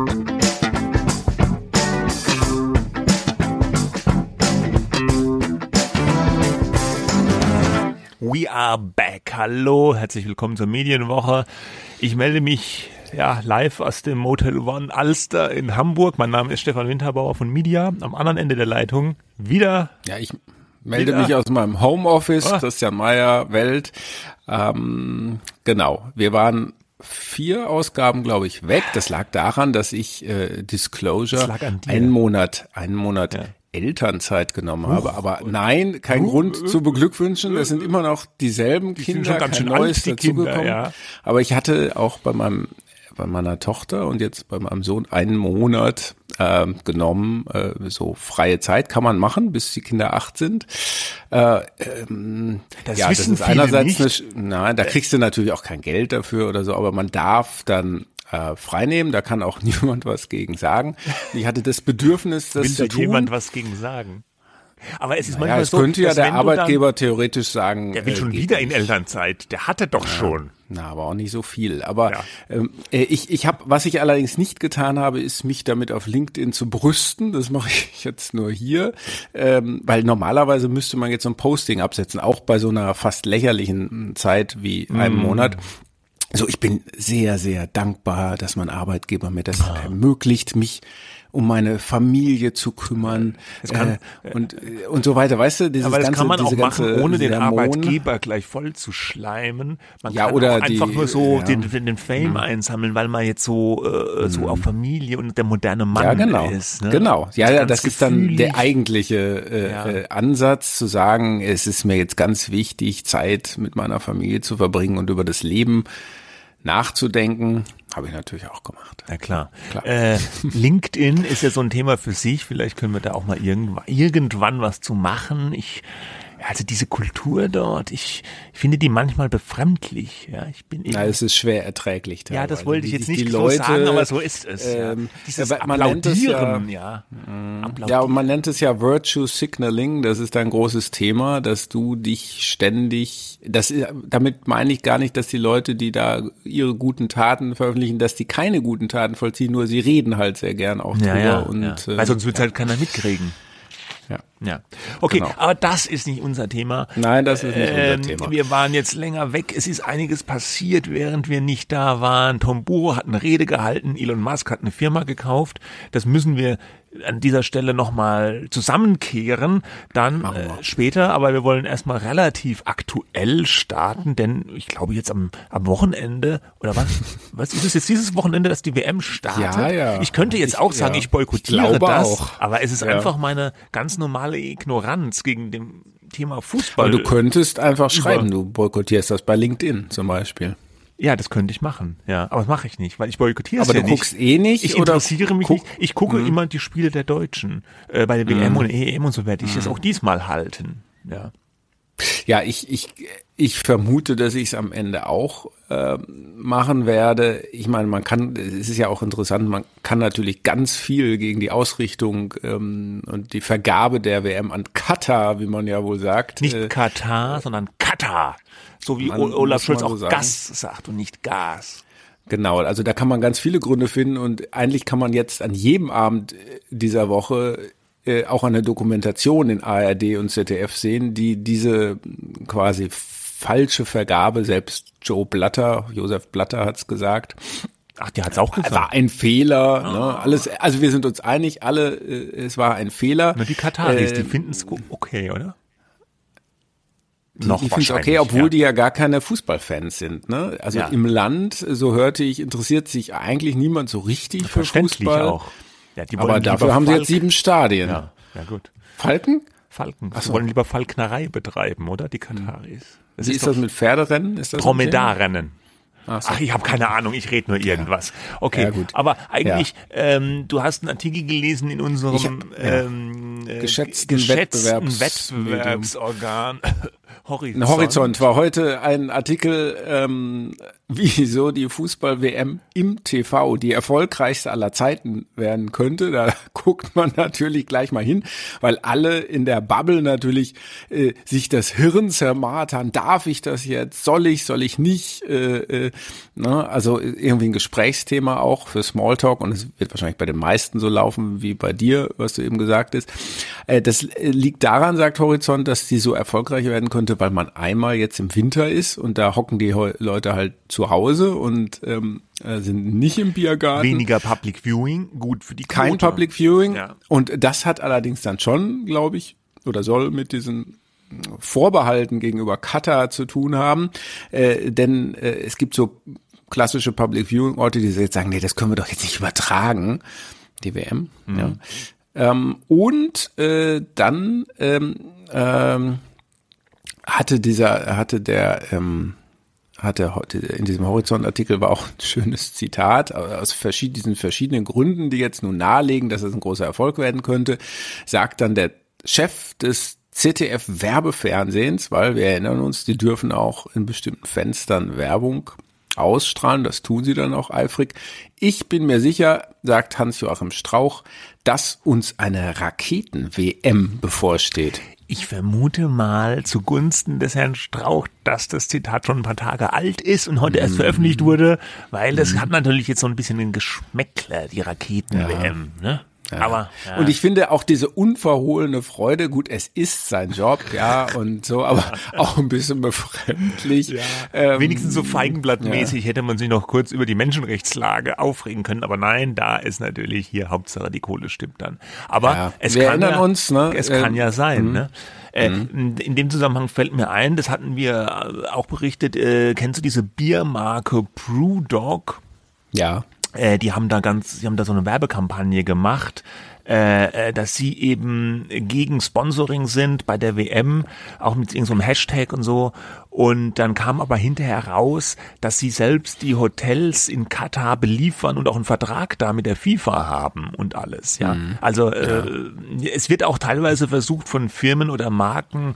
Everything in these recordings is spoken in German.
We are back. Hallo, herzlich willkommen zur Medienwoche. Ich melde mich ja live aus dem Motel One Alster in Hamburg. Mein Name ist Stefan Winterbauer von Media. Am anderen Ende der Leitung wieder. Ja, ich melde wieder. mich aus meinem Homeoffice, oh. Christian Meyer, Welt. Ähm, genau, wir waren vier Ausgaben, glaube ich, weg. Das lag daran, dass ich äh, Disclosure einen Monat, einen Monat ja. Elternzeit genommen Huch. habe. Aber nein, kein Huch. Grund zu beglückwünschen. Es sind immer noch dieselben die Kinder, ganz kein Neues dazugekommen. Ja. Aber ich hatte auch bei meinem bei meiner Tochter und jetzt bei meinem Sohn einen Monat äh, genommen. Äh, so freie Zeit kann man machen, bis die Kinder acht sind. Äh, ähm, das ja, das ist einerseits nicht. Eine, na, da kriegst du natürlich auch kein Geld dafür oder so, aber man darf dann äh, freinehmen. Da kann auch niemand was gegen sagen. Ich hatte das Bedürfnis, das Will zu tun. jemand was gegen sagen? Aber es ist naja, manchmal es so, könnte ja der Arbeitgeber dann, theoretisch sagen, der will schon äh, wieder in Elternzeit. Der hatte doch ja, schon. Na, aber auch nicht so viel. Aber ja. ähm, äh, ich, ich habe, was ich allerdings nicht getan habe, ist mich damit auf LinkedIn zu brüsten. Das mache ich jetzt nur hier, ähm, weil normalerweise müsste man jetzt so ein Posting absetzen, auch bei so einer fast lächerlichen Zeit wie einem mm. Monat. So, ich bin sehr, sehr dankbar, dass mein Arbeitgeber mir das ah. ermöglicht, mich um meine Familie zu kümmern kann, äh, und und so weiter. Weißt du, dieses aber das ganze, kann man auch machen, ohne den Sermon. Arbeitgeber gleich voll zu schleimen. Man ja, kann oder auch einfach die, nur so ja. den, den Fame mhm. einsammeln, weil man jetzt so äh, so auf Familie und der moderne Mann ja, genau. ist. Ne? Genau, ja, ja, das ist dann der eigentliche äh, ja. äh, Ansatz, zu sagen, es ist mir jetzt ganz wichtig, Zeit mit meiner Familie zu verbringen und über das Leben nachzudenken, habe ich natürlich auch gemacht. Ja klar. klar. Äh, LinkedIn ist ja so ein Thema für sich. Vielleicht können wir da auch mal irgendwann, irgendwann was zu machen. Ich also diese Kultur dort, ich, ich finde die manchmal befremdlich. Ja, ich bin eben, Na, es ist schwer erträglich. Teilweise. Ja, das wollte ich jetzt nicht so Leute, sagen, aber so ist es. Ähm, ja. Dieses man Applaudieren, ja, ja. Applaudieren. Ja, und man nennt es ja Virtue Signaling. Das ist ein großes Thema, dass du dich ständig, das damit meine ich gar nicht, dass die Leute, die da ihre guten Taten veröffentlichen, dass die keine guten Taten vollziehen, nur sie reden halt sehr gern auch drüber. Ja, und, ja. Weil sonst wird halt keiner mitkriegen. Ja. Ja. Okay, genau. aber das ist nicht unser Thema. Nein, das ist nicht ähm, unser Thema. Wir waren jetzt länger weg. Es ist einiges passiert, während wir nicht da waren. Tom Buro hat eine Rede gehalten. Elon Musk hat eine Firma gekauft. Das müssen wir an dieser Stelle nochmal zusammenkehren, dann äh, später, aber wir wollen erstmal relativ aktuell starten, denn ich glaube jetzt am, am Wochenende, oder was, was ist es jetzt dieses Wochenende, dass die WM startet? Ja, ja. Ich könnte jetzt ich, auch sagen, ja. ich boykottiere ich das, auch. aber es ist ja. einfach meine ganz normale Ignoranz gegen dem Thema Fußball. Aber du könntest einfach schreiben, du boykottierst das bei LinkedIn zum Beispiel. Ja, das könnte ich machen, ja. Aber das mache ich nicht, weil ich boykottiere es ja nicht. Aber du guckst eh nicht? Ich interessiere mich guck, nicht. Ich gucke mhm. immer die Spiele der Deutschen. Äh, bei der WM mhm. und EM und so werde ich es mhm. auch diesmal halten, ja. Ja, ich, ich, ich vermute, dass ich es am Ende auch äh, machen werde. Ich meine, man kann, es ist ja auch interessant, man kann natürlich ganz viel gegen die Ausrichtung ähm, und die Vergabe der WM an Katar, wie man ja wohl sagt. Nicht äh, Katar, sondern Katar. So wie Olaf Scholz auch so Gas sagt und nicht Gas. Genau, also da kann man ganz viele Gründe finden und eigentlich kann man jetzt an jedem Abend dieser Woche äh, auch eine Dokumentation in ARD und ZDF sehen, die diese quasi falsche Vergabe, selbst Joe Blatter, Josef Blatter hat's gesagt, Ach, der hat's auch gesagt. War ein Fehler. Oh. Ne? Alles, also wir sind uns einig, alle, äh, es war ein Fehler. Na, die Kataris, äh, die finden es okay, oder? Die, Noch die finden okay, obwohl ja. die ja gar keine Fußballfans sind. Ne? Also ja. im Land, so hörte ich, interessiert sich eigentlich niemand so richtig für Fußball. auch. Ja, Aber dafür haben sie jetzt sieben Stadien. Ja, ja gut. Falken? Falken. Sie so. wollen lieber Falknerei betreiben, oder? Die Kataris. Das Wie ist, ist das mit Pferderennen? Ist das Dromedarrennen. Ach, so. Ach, ich habe keine Ahnung, ich rede nur irgendwas. Okay, ja, gut. aber eigentlich, ja. ähm, du hast einen Artikel gelesen in unserem hab, ähm, äh, geschätzten, geschätzten Wettbewerbs Wettbewerbsorgan. Horizont. Horizont war heute ein Artikel ähm, wieso die Fußball-WM im TV die erfolgreichste aller Zeiten werden könnte. Da guckt man natürlich gleich mal hin, weil alle in der Bubble natürlich äh, sich das Hirn zermartern. Darf ich das jetzt? Soll ich? Soll ich nicht? Äh, äh, ne? Also irgendwie ein Gesprächsthema auch für Smalltalk und es wird wahrscheinlich bei den meisten so laufen wie bei dir, was du eben gesagt hast. Äh, das liegt daran, sagt Horizont, dass die so erfolgreich werden könnte, weil man einmal jetzt im Winter ist und da hocken die Leute halt zu Hause und ähm, äh, sind nicht im Biergarten. Weniger Public Viewing, gut für die Quote. Kein Public Viewing. Ja. Und das hat allerdings dann schon, glaube ich, oder soll mit diesen Vorbehalten gegenüber Katar zu tun haben. Äh, denn äh, es gibt so klassische Public Viewing Orte, die jetzt sagen, nee, das können wir doch jetzt nicht übertragen. Die WM. Mhm. Ja. Ähm, und äh, dann ähm, ähm, hatte dieser, hatte der ähm, hatte in diesem Horizont-Artikel war auch ein schönes Zitat aus verschiedenen, diesen verschiedenen Gründen, die jetzt nun nahelegen, dass es ein großer Erfolg werden könnte, sagt dann der Chef des ZDF Werbefernsehens, weil wir erinnern uns, die dürfen auch in bestimmten Fenstern Werbung ausstrahlen, das tun sie dann auch eifrig. Ich bin mir sicher, sagt Hans-Joachim Strauch, dass uns eine Raketen-WM bevorsteht. Ich vermute mal zugunsten des Herrn Strauch, dass das Zitat schon ein paar Tage alt ist und heute erst veröffentlicht wurde, weil das hat natürlich jetzt so ein bisschen den Geschmäckler, die Raketen-WM. Ja. Ne? Ja. Aber ja. und ich finde auch diese unverhohlene Freude, gut, es ist sein Job, ja und so, aber auch ein bisschen befremdlich. Ja. Ähm, Wenigstens so feigenblattmäßig hätte man sich noch kurz über die Menschenrechtslage aufregen können, aber nein, da ist natürlich hier Hauptsache die Kohle stimmt dann. Aber es Wir kann ja, uns, ne? es kann ja sein, mhm. ne? Äh, mhm. In dem Zusammenhang fällt mir ein, das hatten wir auch berichtet, äh, kennst du diese Biermarke Brewdog? Ja äh, die haben da ganz, sie haben da so eine Werbekampagne gemacht, äh, äh, dass sie eben gegen Sponsoring sind bei der WM, auch mit irgendeinem so Hashtag und so. Und dann kam aber hinterher raus, dass sie selbst die Hotels in Katar beliefern und auch einen Vertrag da mit der FIFA haben und alles. Ja, mhm. also äh, ja. es wird auch teilweise versucht von Firmen oder Marken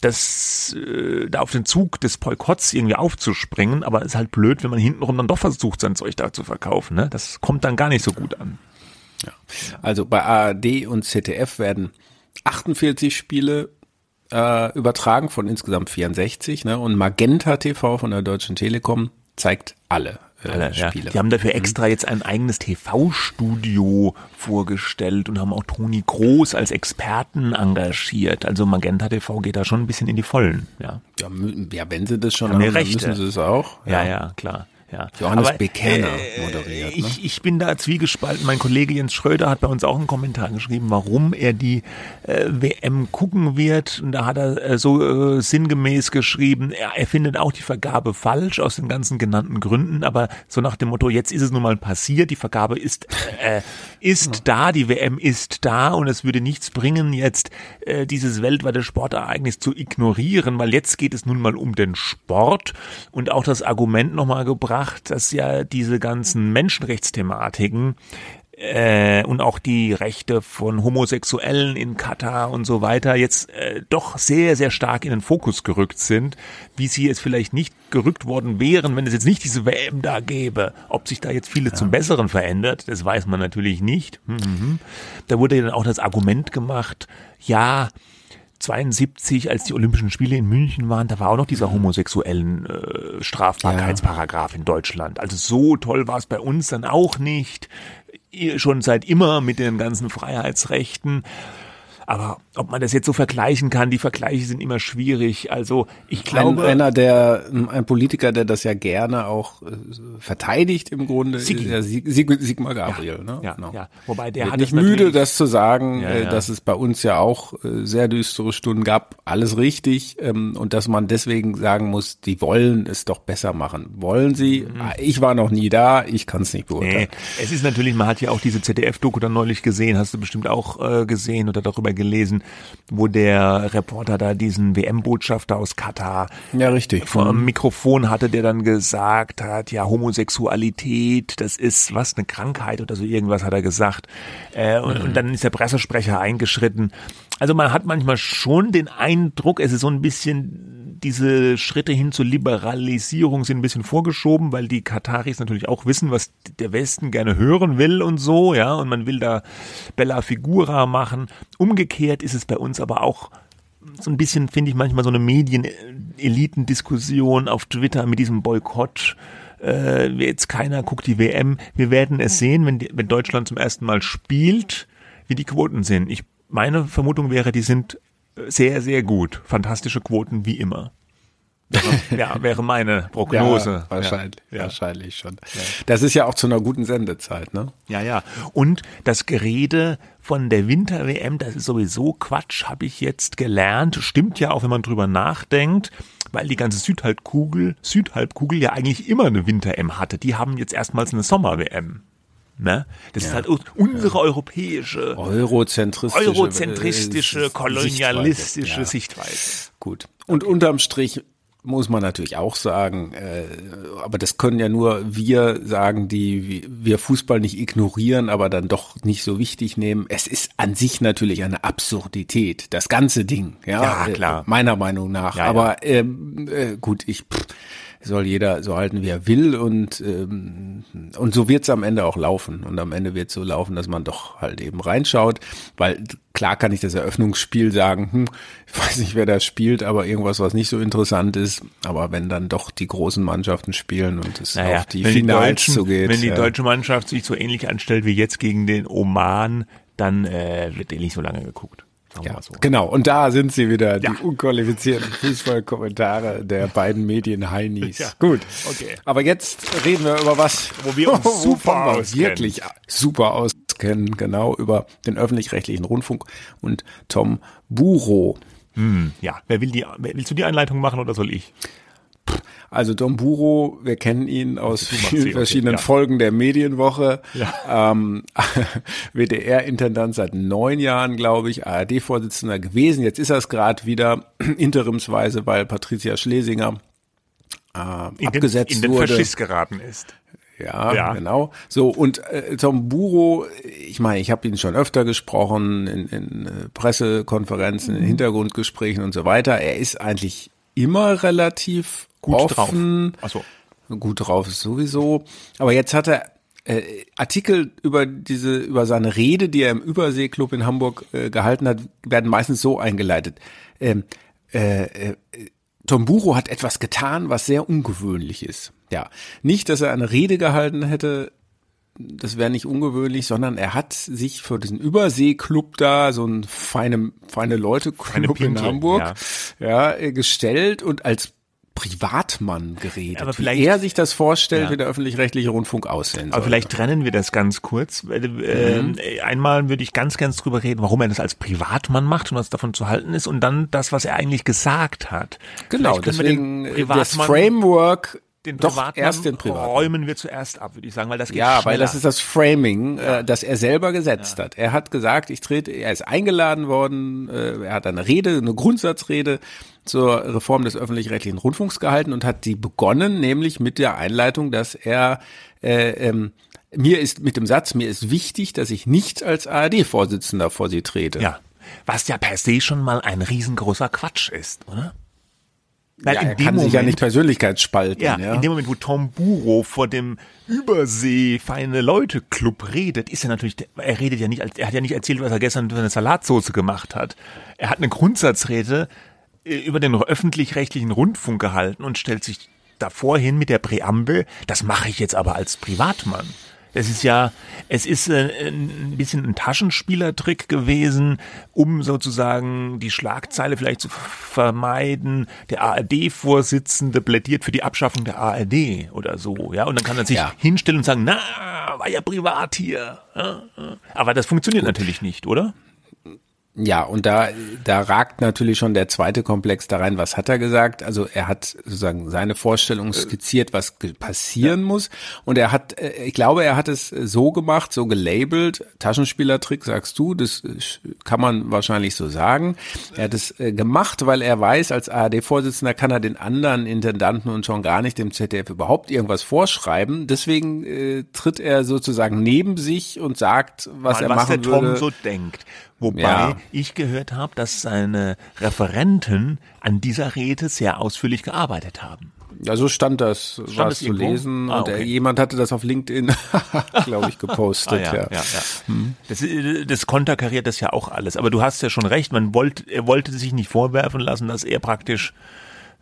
das äh, da auf den Zug des Boykotts irgendwie aufzuspringen, aber ist halt blöd, wenn man hintenrum dann doch versucht, sein Zeug da zu verkaufen. Ne? Das kommt dann gar nicht so gut an. Ja. Also bei ARD und ZDF werden 48 Spiele äh, übertragen von insgesamt 64, ne? Und Magenta TV von der Deutschen Telekom zeigt alle äh, Spiele. Ja. Die haben dafür mhm. extra jetzt ein eigenes TV-Studio vorgestellt und haben auch Toni Groß als Experten engagiert. Also Magenta TV geht da schon ein bisschen in die Vollen. Ja, ja, ja wenn sie das schon haben, haben müssen sie es auch. Ja, ja, ja klar. Ja. Johannes Aber, Bekerner äh, moderiert. Ne? Ich, ich bin da zwiegespalten. Mein Kollege Jens Schröder hat bei uns auch einen Kommentar geschrieben, warum er die äh, WM gucken wird. Und da hat er äh, so äh, sinngemäß geschrieben, er, er findet auch die Vergabe falsch aus den ganzen genannten Gründen. Aber so nach dem Motto, jetzt ist es nun mal passiert, die Vergabe ist, äh, ist da, die WM ist da und es würde nichts bringen, jetzt äh, dieses weltweite Sportereignis zu ignorieren, weil jetzt geht es nun mal um den Sport und auch das Argument nochmal gebracht, gebracht, dass ja diese ganzen Menschenrechtsthematiken äh, und auch die Rechte von Homosexuellen in Katar und so weiter jetzt äh, doch sehr, sehr stark in den Fokus gerückt sind, wie sie jetzt vielleicht nicht gerückt worden wären, wenn es jetzt nicht diese WM da gäbe. Ob sich da jetzt viele ja. zum Besseren verändert, das weiß man natürlich nicht. Mhm. Da wurde dann auch das Argument gemacht, ja, 72, als die Olympischen Spiele in München waren, da war auch noch dieser homosexuellen äh, Strafbarkeitsparagraph ja. in Deutschland. Also so toll war es bei uns dann auch nicht. Schon seit immer mit den ganzen Freiheitsrechten. Aber ob man das jetzt so vergleichen kann, die Vergleiche sind immer schwierig. Also ich glaube. Ein, einer der, ein Politiker, der das ja gerne auch äh, verteidigt im Grunde, Sigi. ist ja Sig Sig Sigmar Gabriel. Ja, ne? ja, genau. ja. Wobei der Wird hat nicht müde, das zu sagen, ja, äh, ja. dass es bei uns ja auch äh, sehr düstere Stunden gab. Alles richtig. Ähm, und dass man deswegen sagen muss, die wollen es doch besser machen. Wollen sie? Mhm. Ah, ich war noch nie da, ich kann es nicht beurteilen. Nee, es ist natürlich, man hat ja auch diese ZDF-Doku dann neulich gesehen, hast du bestimmt auch äh, gesehen oder darüber gelesen, wo der Reporter da diesen WM-Botschafter aus Katar ja, richtig. vor dem mhm. Mikrofon hatte, der dann gesagt hat, ja, Homosexualität, das ist was, eine Krankheit oder so irgendwas hat er gesagt. Äh, und, mhm. und dann ist der Pressesprecher eingeschritten. Also man hat manchmal schon den Eindruck, es ist so ein bisschen diese Schritte hin zur Liberalisierung sind ein bisschen vorgeschoben, weil die Kataris natürlich auch wissen, was der Westen gerne hören will und so, ja, und man will da Bella Figura machen. Umgekehrt ist es bei uns aber auch so ein bisschen, finde ich manchmal so eine Medien-Elitendiskussion auf Twitter mit diesem Boykott. Äh, jetzt keiner guckt die WM. Wir werden es sehen, wenn, die, wenn Deutschland zum ersten Mal spielt, wie die Quoten sind. Ich, meine Vermutung wäre, die sind sehr, sehr gut. Fantastische Quoten wie immer. ja, wäre meine Prognose. Ja, wahrscheinlich, ja. wahrscheinlich schon. Ja. Das ist ja auch zu einer guten Sendezeit, ne? Ja, ja. Und das Gerede von der Winter-WM, das ist sowieso Quatsch, habe ich jetzt gelernt. Stimmt ja auch, wenn man drüber nachdenkt, weil die ganze Südhalbkugel, Südhalbkugel ja eigentlich immer eine Winter-M hatte. Die haben jetzt erstmals eine Sommer-WM. Ne? Das ja. ist halt unsere europäische, eurozentristische, eurozentristische äh, kolonialistische Sichtweise. Ja. Sichtweise. Gut. Und unterm Strich muss man natürlich auch sagen, äh, aber das können ja nur wir sagen, die wir Fußball nicht ignorieren, aber dann doch nicht so wichtig nehmen. Es ist an sich natürlich eine Absurdität, das ganze Ding, ja, ja klar, äh, meiner Meinung nach. Ja, aber ähm, äh, gut, ich pff, soll jeder so halten, wie er will und ähm, und so wird's am Ende auch laufen und am Ende wird's so laufen, dass man doch halt eben reinschaut, weil klar kann ich das Eröffnungsspiel sagen, hm, ich weiß nicht, wer das spielt, aber irgendwas, was nicht so interessant ist, aber wenn dann doch die großen Mannschaften spielen und es naja, auf die Finals so geht. Wenn die deutsche Mannschaft sich so ähnlich anstellt wie jetzt gegen den Oman, dann äh, wird eh nicht so lange geguckt. Ja, so. Genau, und da sind sie wieder, ja. die unqualifizierten Fußballkommentare der beiden Medien Heinis. Ja. Gut, okay. Aber jetzt reden wir über was, wo wir uns super auskennen. wirklich super auskennen, genau, über den öffentlich-rechtlichen Rundfunk und Tom Buro. Hm, ja, wer will die, willst du die Einleitung machen oder soll ich? Also Don Buro, wir kennen ihn aus vielen verschiedenen okay, ja. Folgen der Medienwoche. Ja. Ähm, WDR-Intendant seit neun Jahren, glaube ich, ARD-Vorsitzender gewesen. Jetzt ist er es gerade wieder interimsweise, weil Patricia Schlesinger äh, in abgesetzt den, in den wurde. Faschist geraten ist. Ja, ja, genau. So, und äh, Tom Buro, ich meine, ich habe ihn schon öfter gesprochen, in, in äh, Pressekonferenzen, in mhm. Hintergrundgesprächen und so weiter. Er ist eigentlich immer relativ gut offen. drauf. Ach so. Gut drauf ist sowieso. Aber jetzt hat er äh, Artikel über diese, über seine Rede, die er im Überseeklub in Hamburg äh, gehalten hat, werden meistens so eingeleitet. Ähm, äh, äh, Tom Buro hat etwas getan, was sehr ungewöhnlich ist. Ja, nicht, dass er eine Rede gehalten hätte, das wäre nicht ungewöhnlich, sondern er hat sich für diesen Überseeklub da, so ein feine, feine Leute-Club in Hamburg, ja. ja, gestellt und als Privatmann geredet. Aber vielleicht, wie er sich das vorstellt, ja. wie der öffentlich-rechtliche Rundfunk aussehen soll. Aber vielleicht trennen wir das ganz kurz. Äh, mhm. Einmal würde ich ganz ganz drüber reden, warum er das als Privatmann macht und was davon zu halten ist und dann das, was er eigentlich gesagt hat. Genau, deswegen das Framework den Doch, erst den Privatmann. räumen wir zuerst ab, würde ich sagen, weil das geht Ja, schneller. weil das ist das Framing, ja. äh, das er selber gesetzt ja. hat. Er hat gesagt, ich trete, er ist eingeladen worden, äh, er hat eine Rede, eine Grundsatzrede zur Reform des öffentlich-rechtlichen Rundfunks gehalten und hat die begonnen, nämlich mit der Einleitung, dass er äh, ähm, mir ist mit dem Satz, mir ist wichtig, dass ich nicht als ARD-Vorsitzender vor Sie trete. Ja, was ja per se schon mal ein riesengroßer Quatsch ist, oder? Weil ja, er kann Moment, sich ja nicht Persönlichkeitsspalten. Ja, ja, in dem Moment, wo Tom Buro vor dem Übersee feine Leute Club redet, ist er natürlich, er redet ja nicht, er hat ja nicht erzählt, was er gestern für eine Salatsauce gemacht hat. Er hat eine Grundsatzrede äh, über den öffentlich-rechtlichen Rundfunk gehalten und stellt sich davor hin mit der Präambel, das mache ich jetzt aber als Privatmann. Es ist ja, es ist äh, ein bisschen ein Taschenspielertrick gewesen, um sozusagen die Schlagzeile vielleicht zu vermeiden. Der ARD-Vorsitzende plädiert für die Abschaffung der ARD oder so, ja. Und dann kann er sich ja. hinstellen und sagen, na, war ja privat hier. Aber das funktioniert Gut. natürlich nicht, oder? Ja, und da, da ragt natürlich schon der zweite Komplex da rein. Was hat er gesagt? Also er hat sozusagen seine Vorstellung skizziert, was passieren ja. muss. Und er hat, äh, ich glaube, er hat es so gemacht, so gelabelt, Taschenspielertrick, sagst du, das kann man wahrscheinlich so sagen. Er hat es äh, gemacht, weil er weiß, als ARD-Vorsitzender kann er den anderen Intendanten und schon gar nicht dem ZDF überhaupt irgendwas vorschreiben. Deswegen äh, tritt er sozusagen neben sich und sagt, was Mal, er was machen der würde. Tom so denkt Wobei Ja. ich gehört habe, dass seine Referenten an dieser Rede sehr ausführlich gearbeitet haben. Ja, so stand das, Stand war es zu irgendwo? lesen Ah, und äh, okay. jemand hatte das auf LinkedIn, glaube ich, gepostet. ja. ja, ja. Das, äh, das konterkariert das ja auch alles. Aber du hast ja schon recht, man wollte, er wollte sich nicht vorwerfen lassen, dass er praktisch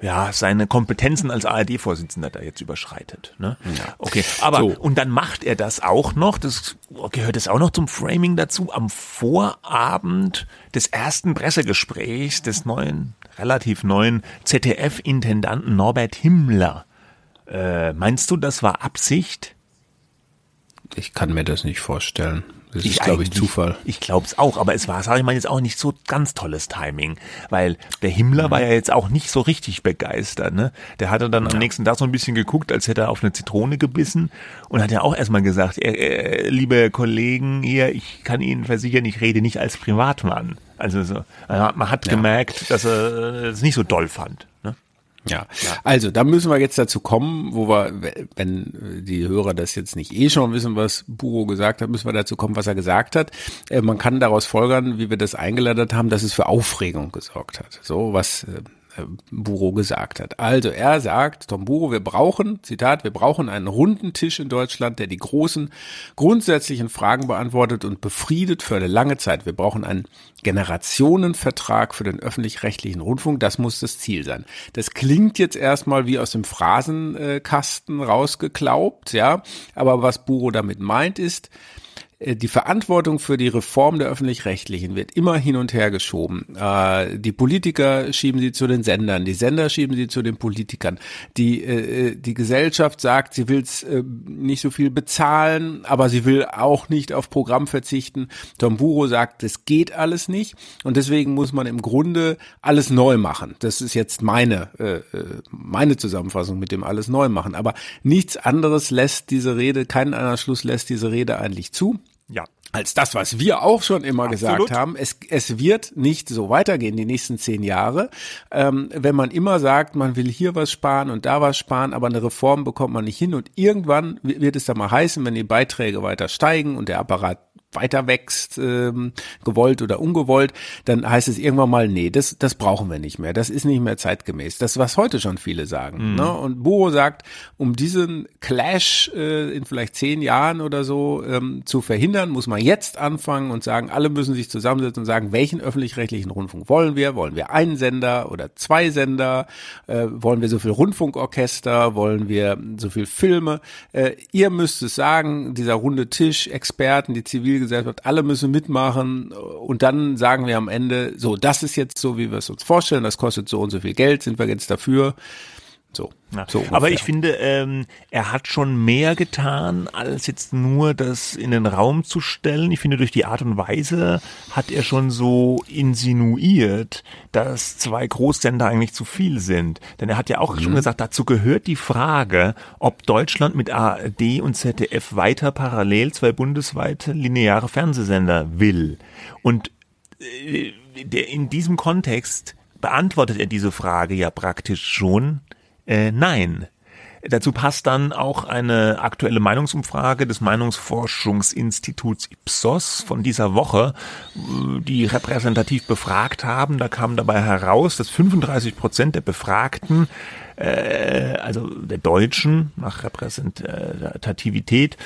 ja, seine Kompetenzen als ARD-Vorsitzender da jetzt überschreitet. Ne? Okay, aber So. und dann macht er das auch noch, das gehört es auch noch zum Framing dazu, am Vorabend des ersten Pressegesprächs des neuen, relativ neuen ZDF-Intendanten Norbert Himmler. Äh, meinst du, das war Absicht? Ich kann mir das nicht vorstellen. Das ist, Ich glaube ich, Zufall. Ich glaube es auch, aber es war, sage ich mal, jetzt auch nicht so ganz tolles Timing, weil der Himmler war ja jetzt auch nicht so richtig begeistert. Ne? Der hatte dann am nächsten Tag so ein bisschen geguckt, als hätte er auf eine Zitrone gebissen und hat ja auch erstmal gesagt, äh, äh, liebe Kollegen hier, ich kann Ihnen versichern, ich rede nicht als Privatmann. Also so, äh, man hat gemerkt, dass er es nicht so doll fand. Ne? Ja. Also, da müssen wir jetzt dazu kommen, wo wir, wenn die Hörer das jetzt nicht eh schon wissen, was Buro gesagt hat, müssen wir dazu kommen, was er gesagt hat. Äh, Man kann daraus folgern, wie wir das eingeleitet haben, dass es für Aufregung gesorgt hat. So, was äh, Buro gesagt hat. Also er sagt, Tom Buro, wir brauchen, Zitat, wir brauchen einen runden Tisch in Deutschland, der die großen grundsätzlichen Fragen beantwortet und befriedet für eine lange Zeit. Wir brauchen einen Generationenvertrag für den öffentlich-rechtlichen Rundfunk. Das muss das Ziel sein. Das klingt jetzt erstmal wie aus dem Phrasenkasten rausgeklaubt, ja. Aber was Buro damit meint ist, äh, die Verantwortung für die Reform der öffentlich-rechtlichen wird immer hin und her geschoben. Äh, Die Politiker schieben sie zu den Sendern, die Sender schieben sie zu den Politikern. Die, äh, die Gesellschaft sagt, sie will nicht so viel bezahlen, aber sie will auch nicht auf Programm verzichten. Tom Buro sagt, das geht alles nicht und deswegen muss man im Grunde alles neu machen. Das ist jetzt meine, äh, äh, meine Zusammenfassung mit dem alles neu machen. Aber nichts anderes lässt diese Rede, kein anderer Schluss lässt diese Rede eigentlich zu. Als das, was wir auch schon immer Absolut. gesagt haben. Es, es wird nicht so weitergehen die nächsten zehn Jahre. Ähm, wenn man immer sagt, man will hier was sparen und da was sparen, aber eine Reform bekommt man nicht hin und irgendwann wi- wird es dann mal heißen, wenn die Beiträge weiter steigen und der Apparat weiter wächst, ähm, gewollt oder ungewollt, dann heißt es irgendwann mal, nee, das, das brauchen wir nicht mehr. Das ist nicht mehr zeitgemäß. Das, was heute schon viele sagen. Ne? Und Buro sagt, um diesen Clash äh, in vielleicht zehn Jahren oder so ähm, zu verhindern, muss man jetzt anfangen und sagen, alle müssen sich zusammensetzen und sagen, welchen öffentlich-rechtlichen Rundfunk wollen wir? Wollen wir einen Sender oder zwei Sender? Äh, wollen wir so viel Rundfunkorchester? Wollen wir so viel Filme? Äh, ihr müsst es sagen, dieser runde Tisch, Experten, die Zivilgesellschaft, alle müssen mitmachen. Und dann sagen wir am Ende, so, das ist jetzt so, wie wir es uns vorstellen, das kostet so und so viel Geld, sind wir jetzt dafür? So. Ja. so Aber ich finde, ähm, er hat schon mehr getan, als jetzt nur das in den Raum zu stellen. Ich finde, durch die Art und Weise hat er schon so insinuiert, dass zwei Großsender eigentlich zu viel sind. Denn er hat ja auch schon gesagt, dazu gehört die Frage, ob Deutschland mit ARD und ZDF weiter parallel zwei bundesweite lineare Fernsehsender will. Und äh, der, in diesem Kontext beantwortet er diese Frage ja praktisch schon äh, nein. Dazu passt dann auch eine aktuelle Meinungsumfrage des Meinungsforschungsinstituts Ipsos von dieser Woche, äh, die repräsentativ befragt haben. Da kam dabei heraus, dass 35 Prozent der Befragten, äh, also der Deutschen nach Repräsentativität,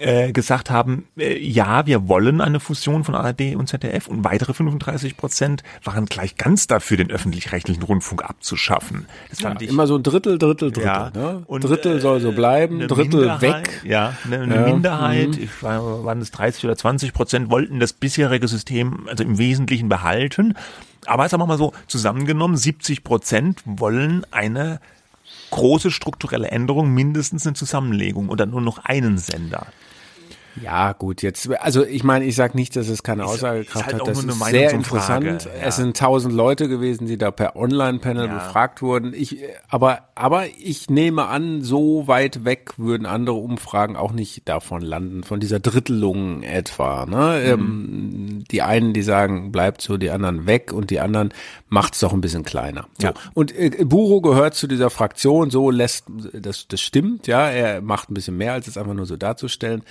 äh, äh, gesagt haben, äh, ja, wir wollen eine Fusion von ARD und ZDF und weitere 35 Prozent waren gleich ganz dafür, den öffentlich-rechtlichen Rundfunk abzuschaffen. Das fand ich immer so ein Drittel, Drittel, Drittel. ja, ne? und, Drittel äh, soll so bleiben, eine Drittel Minderheit, weg. Ja, eine, eine Ja, mhm. Minderheit, ich war, waren es 30 oder 20 Prozent, wollten das bisherige System also im Wesentlichen behalten. Aber sagen wir mal so, zusammengenommen, 70 Prozent wollen eine große strukturelle Änderung, mindestens eine Zusammenlegung oder nur noch einen Sender. Ja, gut, jetzt, also ich meine, ich sage nicht, dass es keine Aussagekraft halt hat. Das ist sehr interessant. ja. Es sind tausend Leute gewesen, die da per Online-Panel Ja. befragt wurden. Ich, aber, aber ich nehme an, so weit weg würden andere Umfragen auch nicht davon landen, von dieser Drittelung etwa. Ne? Ähm, die einen, die sagen, bleibt so, die anderen weg und die anderen macht es doch ein bisschen kleiner. So. Ja. Und äh, Buro gehört zu dieser Fraktion, so lässt, das, das stimmt, ja, er macht ein bisschen mehr, als es einfach nur so darzustellen.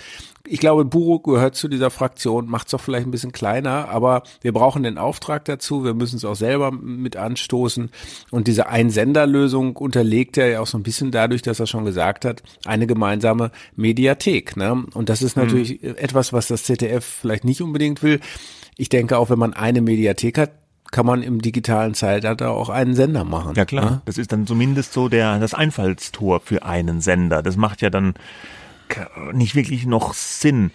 Ich glaube, Buro gehört zu dieser Fraktion, macht es doch vielleicht ein bisschen kleiner, aber wir brauchen den Auftrag dazu, wir müssen es auch selber mit anstoßen. Und diese Einsenderlösung unterlegt er ja auch so ein bisschen dadurch, dass er schon gesagt hat, eine gemeinsame Mediathek. Ne? Und das ist natürlich mhm. etwas, was das ZDF vielleicht nicht unbedingt will. Ich denke auch, wenn man eine Mediathek hat, kann man im digitalen Zeitalter auch einen Sender machen. Ja klar, ne? das ist dann zumindest so der das Einfallstor für einen Sender. Das macht ja dann nicht wirklich noch Sinn.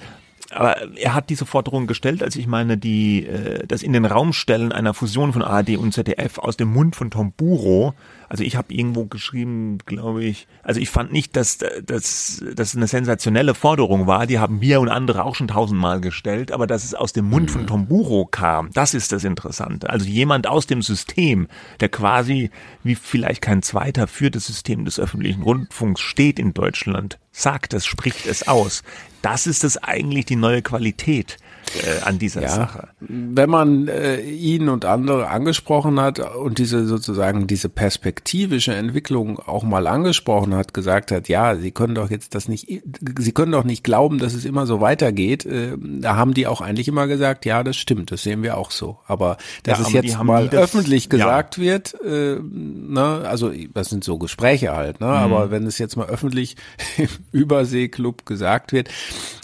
Aber er hat diese Forderung gestellt, als ich meine, die, äh, das in den Raum stellen einer Fusion von ARD und ZDF aus dem Mund von Tom Buro. Also ich habe irgendwo geschrieben, glaube ich, also ich fand nicht, dass das eine sensationelle Forderung war. Die haben wir und andere auch schon tausendmal gestellt, aber dass es aus dem Mund von mhm. Tom Buro kam, das ist das Interessante. Also jemand aus dem System, der quasi wie vielleicht kein zweiter für das System des öffentlichen Rundfunks steht in Deutschland, sagt es, spricht es aus. Das ist es eigentlich die neue Qualität äh, an dieser ja, Sache. Wenn man äh, ihn und andere angesprochen hat und diese sozusagen diese perspektivische Entwicklung auch mal angesprochen hat, gesagt hat, ja, Sie können doch jetzt das nicht, Sie können doch nicht glauben, dass es immer so weitergeht. Äh, da haben die auch eigentlich immer gesagt, ja, das stimmt, das sehen wir auch so. Aber dass ja, es jetzt mal das, öffentlich gesagt ja. wird, äh, ne, also das sind so Gespräche halt, ne, mhm. aber wenn es jetzt mal öffentlich im Überseeklub gesagt wird,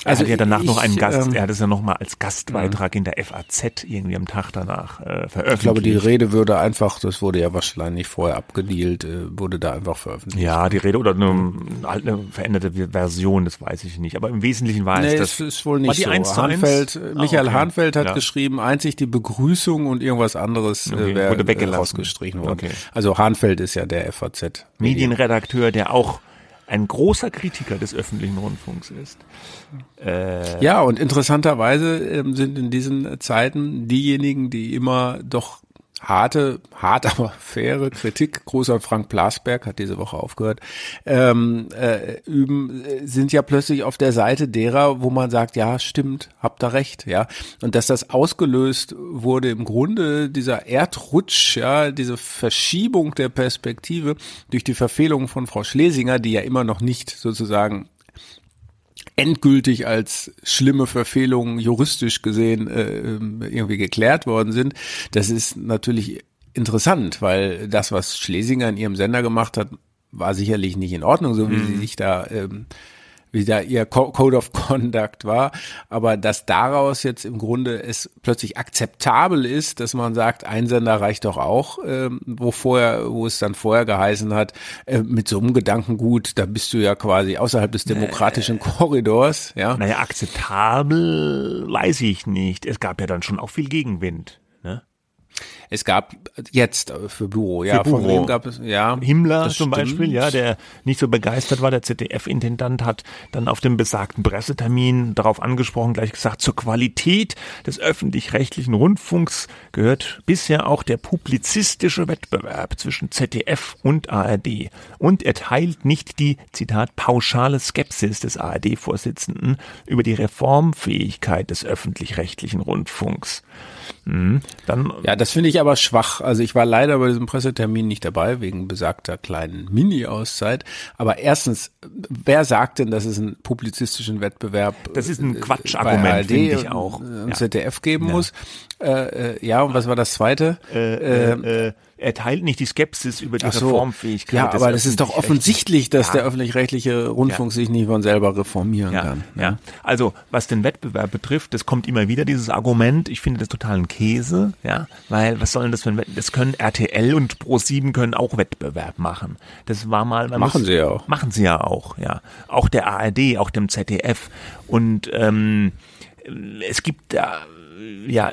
also er hat ja danach ich, noch einen Gast, ähm, er hat es ja noch mal als Gastbeitrag mhm. in der FAZ irgendwie am Tag danach äh, veröffentlicht. Ich glaube, die Rede würde einfach, das wurde ja wahrscheinlich vorher abgedealt, äh, wurde da einfach veröffentlicht. Ja, die Rede oder eine, halt eine veränderte Version, das weiß ich nicht. Aber im Wesentlichen war nee, es das. ist wohl nicht so. Hahnfeld, ah, Michael okay. Hahnfeld hat ja. geschrieben, einzig die Begrüßung und irgendwas anderes äh, okay. äh, rausgestrichen worden. Okay. Also Hahnfeld ist ja der FAZ. Medienredakteur, der auch ein großer Kritiker des öffentlichen Rundfunks ist. Äh, ja, und interessanterweise ähm, sind in diesen Zeiten diejenigen, die immer doch harte, hart aber faire Kritik, großer Frank Blasberg hat diese Woche aufgehört, ähm, äh, üben, sind ja plötzlich auf der Seite derer, wo man sagt, ja, stimmt, habt da recht, ja. Und dass das ausgelöst wurde im Grunde dieser Erdrutsch, ja, diese Verschiebung der Perspektive durch die Verfehlung von Frau Schlesinger, die ja immer noch nicht sozusagen endgültig als schlimme Verfehlungen juristisch gesehen äh, ähm, irgendwie geklärt worden sind. Das ist natürlich interessant, weil das, was Schlesinger in ihrem Sender gemacht hat, war sicherlich nicht in Ordnung, so wie mhm. sie sich da ähm, wie da ihr Code of Conduct war, aber dass daraus jetzt im Grunde es plötzlich akzeptabel ist, dass man sagt, ein Sender reicht doch auch, ähm, wo vorher, wo es dann vorher geheißen hat, äh, mit so einem Gedankengut, da bist du ja quasi außerhalb des demokratischen äh, Korridors, ja. Naja, akzeptabel weiß ich nicht. Es gab ja dann schon auch viel Gegenwind. Es gab jetzt für Büro, ja, für Büro. gab es, ja. Himmler zum stimmt. Beispiel, ja, der nicht so begeistert war, der ZDF-Intendant hat dann auf dem besagten Pressetermin darauf angesprochen, gleich gesagt, zur Qualität des öffentlich-rechtlichen Rundfunks gehört bisher auch der publizistische Wettbewerb zwischen ZDF und ARD. Und er teilt nicht die, Zitat, pauschale Skepsis des ARD-Vorsitzenden über die Reformfähigkeit des öffentlich-rechtlichen Rundfunks. Mhm. Dann, ja, das finde ich aber schwach. Also ich war leider bei diesem Pressetermin nicht dabei, wegen besagter kleinen Mini-Auszeit. Aber erstens, wer sagt denn, dass es einen publizistischen Wettbewerb Das ist ein äh, Quatschargument, finde ich auch. Und ja. ZDF geben ja. muss. Äh, äh, ja, und was war das zweite? Äh, äh, äh, er teilt nicht die Skepsis über die so. Reformfähigkeit. Ja, aber es ist doch offensichtlich, dass ja. der öffentlich-rechtliche Rundfunk ja. sich nicht von selber reformieren ja. kann. Ja. also was den Wettbewerb betrifft, das kommt immer wieder dieses Argument. Ich finde das total ein Käse, ja, weil was soll denn das für ein Wettbewerb? Das können RTL und Pro7 können auch Wettbewerb machen. Das war mal machen muss, sie ja auch. Machen sie ja auch, ja. Auch der ARD, auch dem ZDF und ähm, es gibt da ja,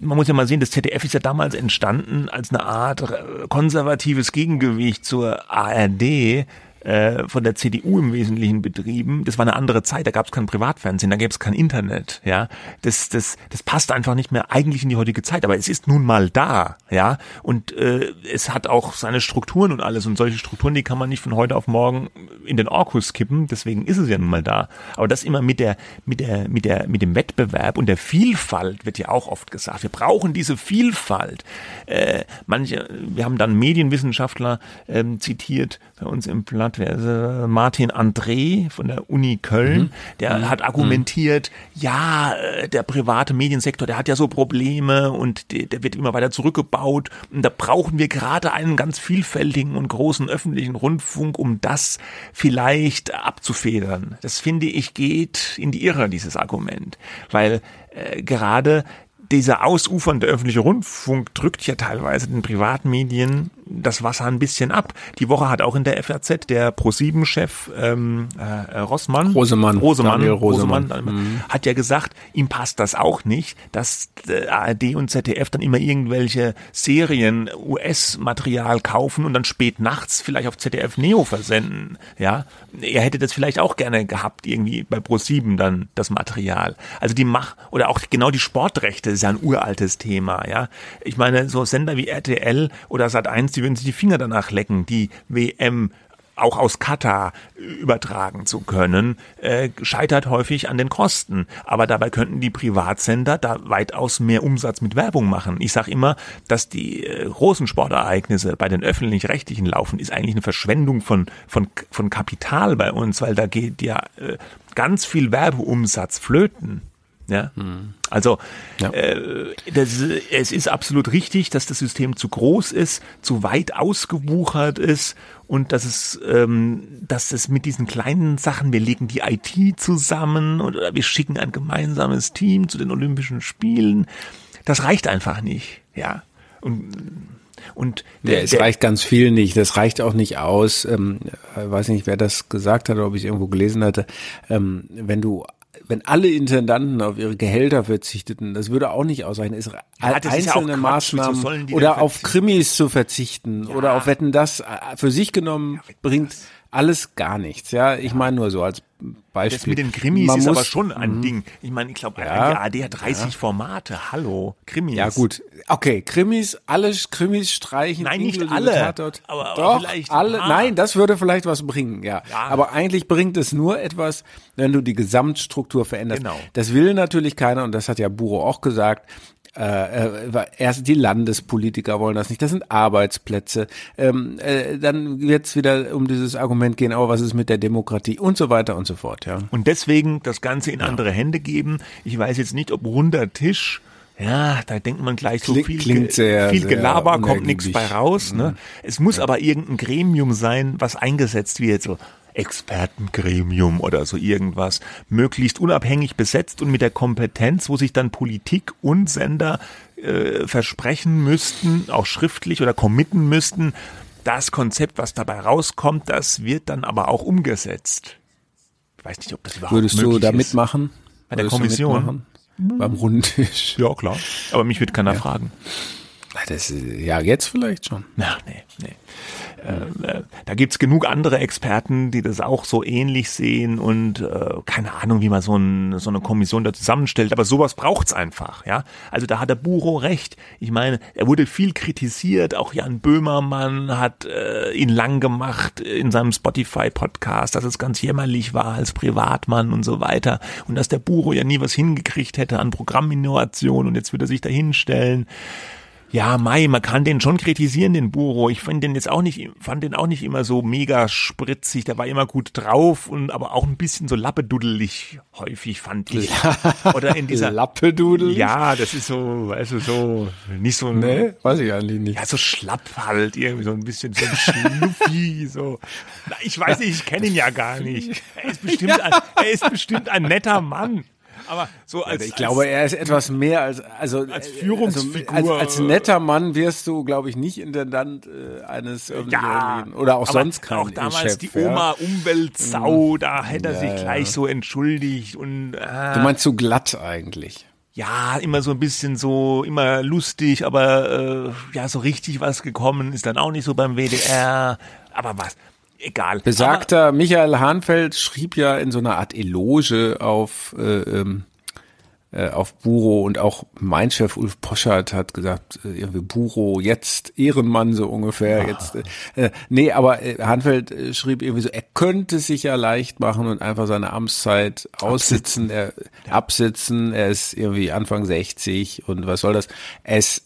man muss ja mal sehen, das ZDF ist ja damals entstanden als eine Art äh, konservatives Gegengewicht zur ARD, äh, von der CDU im Wesentlichen betrieben. Das war eine andere Zeit, da gab es kein Privatfernsehen, da gab es kein Internet. Ja, das, das, das passt einfach nicht mehr eigentlich in die heutige Zeit, aber es ist nun mal da. Ja, und äh, es hat auch seine Strukturen und alles und solche Strukturen, die kann man nicht von heute auf morgen in den Orkus kippen. Deswegen ist es ja nun mal da. Aber das immer mit der, mit der, mit der, mit dem Wettbewerb und der Vielfalt wird ja auch oft gesagt. Wir brauchen diese Vielfalt. Äh, manche, wir haben dann Medienwissenschaftler ähm, zitiert bei uns im Blatt hat, Martin André von der Uni Köln, mhm. der mhm. hat argumentiert, ja, äh, der private Mediensektor, der hat ja so Probleme und der, wird immer weiter zurückgebaut und da brauchen wir gerade einen ganz vielfältigen und großen öffentlichen Rundfunk, um das vielleicht abzufedern. Das finde ich geht in die Irre, dieses Argument, weil äh, gerade dieser ausufernde öffentliche Rundfunk drückt ja teilweise den Privatmedien das Wasser ein bisschen ab. Die Woche hat auch in der FAZ der Pro7-Chef ähm, äh, Rossmann, Rosemann, Rosemann, Daniel Rosemann, Rosemann mhm. hat ja gesagt, ihm passt das auch nicht, dass äh, ARD und ZDF dann immer irgendwelche Serien US-Material kaufen und dann spät nachts vielleicht auf ZDF Neo versenden. Ja, er hätte das vielleicht auch gerne gehabt irgendwie bei Pro7 dann das Material. Also die Mach oder auch genau die Sportrechte ist ja ein uraltes Thema. Ja, ich meine so Sender wie RTL oder Sat1 die würden sich die Finger danach lecken, die WM auch aus Katar übertragen zu können, äh, scheitert häufig an den Kosten. Aber dabei könnten die Privatsender da weitaus mehr Umsatz mit Werbung machen. Ich sage immer, dass die äh, großen Sportereignisse bei den öffentlich-rechtlichen laufen, ist eigentlich eine Verschwendung von, von, von Kapital bei uns, weil da geht ja äh, ganz viel Werbeumsatz flöten. Ja? Hm. Also ja. Äh, das, es ist absolut richtig, dass das System zu groß ist, zu weit ausgewuchert ist und dass es, ähm, dass es mit diesen kleinen Sachen, wir legen die IT zusammen oder wir schicken ein gemeinsames Team zu den Olympischen Spielen, das reicht einfach nicht. Ja. Und und der, ja, es der, reicht ganz viel nicht. Das reicht auch nicht aus. Ähm, weiß nicht, wer das gesagt hat oder ob ich es irgendwo gelesen hatte. Ähm, wenn du wenn alle Intendanten auf ihre Gehälter verzichteten, das würde auch nicht ausreichen. Es ja, einzelne ja Maßnahmen oder auf Krimis zu verzichten ja. oder auf Wetten das äh, für sich genommen bringt alles gar nichts. Ja, ich meine nur so als Beispiel. Das mit den Krimis Man ist muss, aber schon ein mhm. Ding. Ich meine, ich glaube, ja, AD hat 30 ja. Formate. Hallo, Krimis. Ja gut, okay, Krimis, alle Krimis streichen. Nein, nicht alle. Tatort. Aber, aber Doch, vielleicht alle. Nein, das würde vielleicht was bringen. Ja. ja. Aber eigentlich bringt es nur etwas, wenn du die Gesamtstruktur veränderst. Genau. Das will natürlich keiner und das hat ja Buro auch gesagt äh, äh, erst die Landespolitiker wollen das nicht, das sind Arbeitsplätze. Ähm, äh, dann wird es wieder um dieses Argument gehen, aber was ist mit der Demokratie und so weiter und so fort. Ja. Und deswegen das Ganze in ja. andere Hände geben. Ich weiß jetzt nicht, ob runder Tisch ja, da denkt man gleich so viel, Klingt sehr, viel Gelaber, kommt nichts bei raus. Ne? Mhm. Es muss ja. aber irgendein Gremium sein, was eingesetzt wird. So, Expertengremium oder so irgendwas, möglichst unabhängig besetzt und mit der Kompetenz, wo sich dann Politik und Sender äh, versprechen müssten, auch schriftlich oder committen müssten, das Konzept, was dabei rauskommt, das wird dann aber auch umgesetzt. Ich weiß nicht, ob das überhaupt Würdest möglich du da mitmachen? Bei der Kommission? Beim Rundtisch? Ja, klar. Aber mich wird keiner ja. fragen. Das, ja, jetzt vielleicht schon. Ja, nee, nee. Äh, äh, da gibt's genug andere Experten, die das auch so ähnlich sehen und äh, keine Ahnung, wie man so, ein, so eine Kommission da zusammenstellt, aber sowas braucht's einfach, ja. Also da hat der Buro recht. Ich meine, er wurde viel kritisiert, auch Jan Böhmermann hat äh, ihn lang gemacht in seinem Spotify-Podcast, dass es ganz jämmerlich war als Privatmann und so weiter und dass der Buro ja nie was hingekriegt hätte an Programminnovation und jetzt würde er sich da hinstellen. Ja, Mai, man kann den schon kritisieren, den Buro. Ich fand den jetzt auch nicht, fand den auch nicht immer so mega spritzig. Der war immer gut drauf und aber auch ein bisschen so lappeduddelig häufig fand ich. Oder in dieser Lappeduddelig? Ja, das ist so, weißt du, so nicht so. Nee, weiß ich eigentlich nicht. Ja, so schlapp halt, irgendwie so ein bisschen so ein Schnuffi, so. Ich weiß nicht, ich kenne ihn ja gar nicht. Er ist bestimmt, ja. ein, er ist bestimmt ein netter Mann. Aber so als. Ich glaube, er ist etwas mehr als, also. Als Führungsfigur. Also, als, als, netter Mann wirst du, glaube ich, nicht Intendant äh, eines ja, oder auch sonst kein Auch damals Chef, die Oma ja. Umweltsau, mhm. da hätte er sich gleich so entschuldigt und. Äh, du meinst so glatt eigentlich? ja, immer so ein bisschen so, immer lustig, aber äh, ja, so richtig was gekommen ist dann auch nicht so beim WDR. Aber was, egal. Besagter Aber, Michael Hahnfeld schrieb ja in so einer Art Eloge auf äh, ähm, äh, auf Buro und auch mein Chef Ulf Poschert hat gesagt, äh, irgendwie Buro jetzt Ehrenmann so ungefähr ja. jetzt. Äh, nee, aber äh, Hanfeld äh, schrieb irgendwie so, er könnte sich ja leicht machen und einfach seine Amtszeit aussitzen, absitzen. er absitzen, er ist irgendwie Anfang 60 und was soll das? Es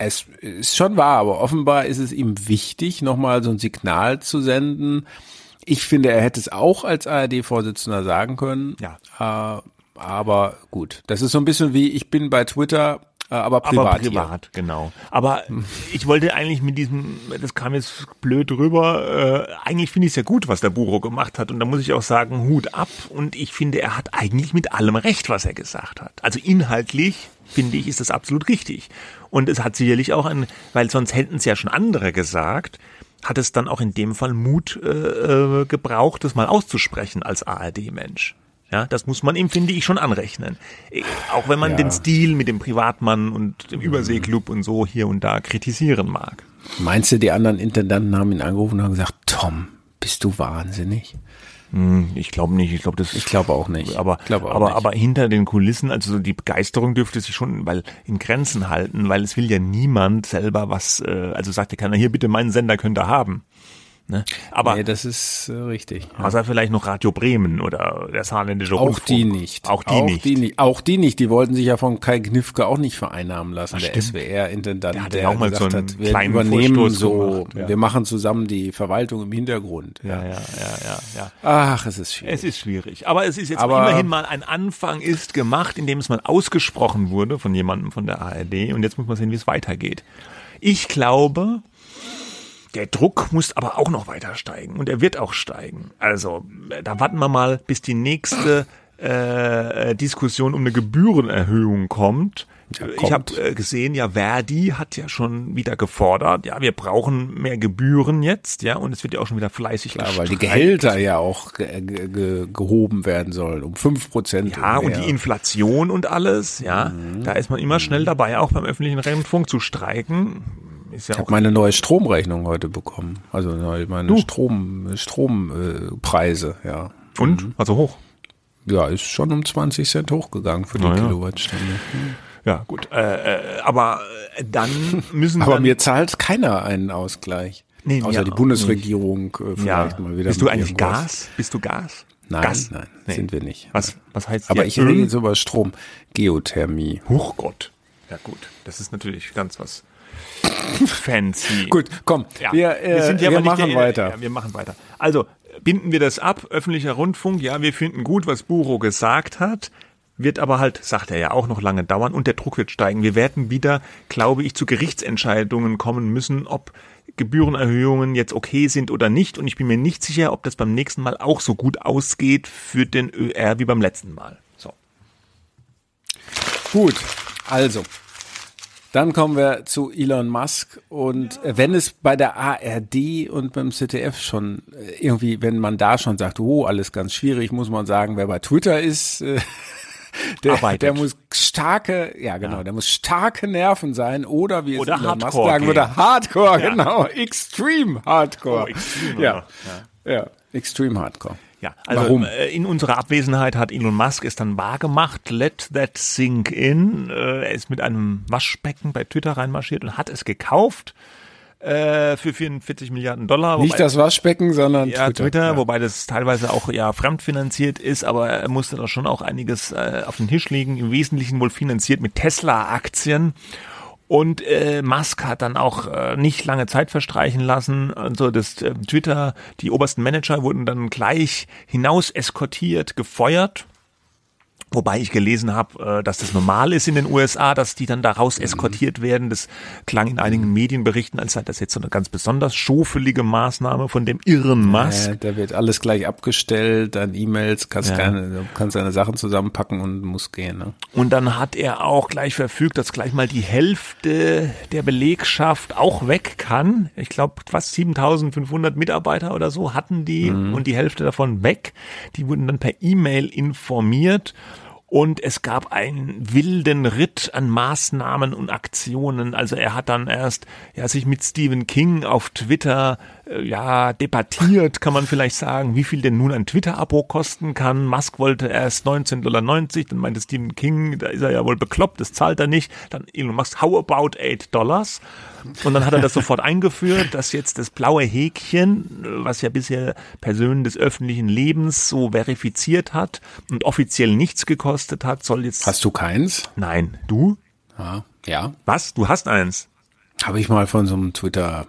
es ist schon wahr, aber offenbar ist es ihm wichtig, nochmal so ein Signal zu senden, Ich finde, er hätte es auch als ARD-Vorsitzender sagen können. Ja. Äh, aber gut, das ist so ein bisschen wie, ich bin bei Twitter, aber privat. Aber privat, hier. genau. Aber ich wollte eigentlich mit diesem, das kam jetzt blöd rüber, äh, eigentlich finde ich es ja gut, was der Buro gemacht hat. Und da muss ich auch sagen, Hut ab. Und ich finde, er hat eigentlich mit allem recht, was er gesagt hat. Also inhaltlich, finde ich, ist das absolut richtig. Und es hat sicherlich auch ein, weil sonst hätten es ja schon andere gesagt, hat es dann auch in dem Fall Mut äh, äh gebraucht, das mal auszusprechen als ARD-Mensch. Ja, das muss man ihm, finde ich, schon anrechnen. Auch wenn man ja. den Stil mit dem Privatmann und dem Überseeklub und so hier und da kritisieren mag. Meinst du, die anderen Intendanten haben ihn angerufen und haben gesagt, Tom, bist du wahnsinnig? Hm, ich glaube nicht. Ich glaube das. Ich glaube auch nicht. Aber auch aber nicht. aber hinter den Kulissen, also die Begeisterung dürfte sich schon, weil in Grenzen halten, weil es will ja niemand selber was. Äh, also sagt ja keiner hier bitte meinen Sender könnt ihr haben. Ne? Aber nee, das ist äh, richtig. Ja. Außer vielleicht noch Radio Bremen oder der saarländische Auch Rundfunk. die nicht. Auch die auch nicht. Die nicht. Auch die nicht. Die wollten sich ja von Kai Knifke auch nicht vereinnahmen lassen. Das der. SWR-Intendant, Der hat der, auch mal gesagt so einen hat, wir kleinen übernehmen Vorstoß so, gemacht, ja. wir machen zusammen die Verwaltung im Hintergrund. Ja, ja, ja, ja, ja. Ach, es ist schwierig. Es ist schwierig. Aber es ist jetzt Aber- immerhin mal ein Anfang ist gemacht, indem es mal ausgesprochen wurde von jemandem von der ARD. Und jetzt muss man sehen, wie es weitergeht. Ich glaube, der Druck muss aber auch noch weiter steigen. Und er wird auch steigen. Also, äh, da warten wir mal, bis die nächste äh, Diskussion um eine Gebührenerhöhung kommt. Ja, ich habe äh, gesehen, ja, Verdi hat ja schon wieder gefordert, ja, wir brauchen mehr Gebühren jetzt, ja, und es wird ja auch schon wieder fleißig Klar, weil die gestreikt. Gehälter ja auch ge ge ge gehoben werden sollen, um fünf Prozent. Ja, und die Inflation und alles, ja, Mhm. da ist man immer schnell dabei, auch beim öffentlichen Rundfunk zu streiken. Ist ja Ich habe meine neue Stromrechnung heute bekommen. Also meine? Strom, Strompreise, äh, ja. und? Also hoch. Ja, ist schon um 20 Cent hochgegangen für die ja. Kilowattstunde. Ja, gut. Äh, äh, aber äh, dann müssen Aber dann, mir zahlt keiner einen Ausgleich. Nee, Außer die Bundesregierung äh, vielleicht ja. mal wieder. Bist du eigentlich irgendwas. Gas? Bist du Gas? Nein, Gas? nein, Nee. sind wir nicht. Was, was heißt Aber ich rede jetzt über Strom. Geothermie. Hochgott. Ja gut, das ist natürlich ganz was fancy. Gut, komm, Ja. wir, äh, wir, nicht machen der- weiter. Ja, wir machen weiter. Also, binden wir das ab, öffentlicher Rundfunk, ja, wir finden gut, was Buro gesagt hat, wird aber halt, sagt er ja auch noch lange dauern und der Druck wird steigen. Wir werden wieder, glaube ich, zu Gerichtsentscheidungen kommen müssen, ob Gebührenerhöhungen jetzt okay sind oder nicht und ich bin mir nicht sicher, ob das beim nächsten Mal auch so gut ausgeht für den ÖR wie beim letzten Mal. So. Gut, also. Dann kommen wir zu Elon Musk und äh, wenn es bei der ARD und beim ZDF schon äh, irgendwie, wenn man da schon sagt, oh, alles ganz schwierig, muss man sagen, wer bei Twitter ist, äh, der, Arbeitet. der muss starke, ja genau, der muss starke Nerven sein oder wie es Oder Elon Musk Hardcore sagen gehen. würde, Hardcore, Ja. genau, Extreme Hardcore. Oh, Extreme, ja. ja. ja, Extreme Hardcore. Ja, also Warum? äh, in unserer Abwesenheit hat Elon Musk es dann wahr gemacht. Let that sink in. Äh, er ist mit einem Waschbecken bei Twitter reinmarschiert und hat es gekauft äh, für 44 Milliarden Dollar. Nicht das Waschbecken, sondern ja, Twitter. Twitter, ja. wobei das teilweise auch ja fremdfinanziert ist, aber er musste da schon auch einiges äh, auf den Tisch legen. Im Wesentlichen wohl finanziert mit Tesla-Aktien. Und äh, Musk hat dann auch äh, nicht lange Zeit verstreichen lassen. Also das äh, Twitter, die obersten Manager wurden dann gleich hinaus eskortiert, gefeuert. Wobei ich gelesen habe, äh, dass das normal ist in den USA, dass die dann da raus Mhm. eskortiert werden. Das klang in einigen Medienberichten, als sei das jetzt so eine ganz besonders schofelige Maßnahme von dem irren Musk. Äh, da wird alles gleich abgestellt, dann E-Mails, kannst Ja. keine, kannst deine Sachen zusammenpacken und musst gehen. Ne? Und dann hat er auch gleich verfügt, dass gleich mal die Hälfte der Belegschaft auch weg kann. Ich glaube, fast 7500 Mitarbeiter oder so hatten die und die Hälfte davon weg. Die wurden dann per E-Mail informiert. Und es gab einen wilden Ritt an Maßnahmen und Aktionen. Also er hat dann erst ja, sich mit Stephen King auf Twitter ja debattiert, kann man vielleicht sagen, wie viel denn nun ein Twitter-Abo kosten kann. Musk wollte erst 19,90 Dollar, dann meinte Stephen King, da ist er ja wohl bekloppt, das zahlt er nicht. Dann Elon Musk, how about 8 Dollars? Und dann hat er das sofort eingeführt, dass jetzt das blaue Häkchen, äh, was ja bisher Personen des öffentlichen Lebens so verifiziert hat und offiziell nichts gekostet hat, soll jetzt. Hast du keins? Nein, du? Ja. Ja. Was? Du hast eins? Habe ich mal von so einem Twitter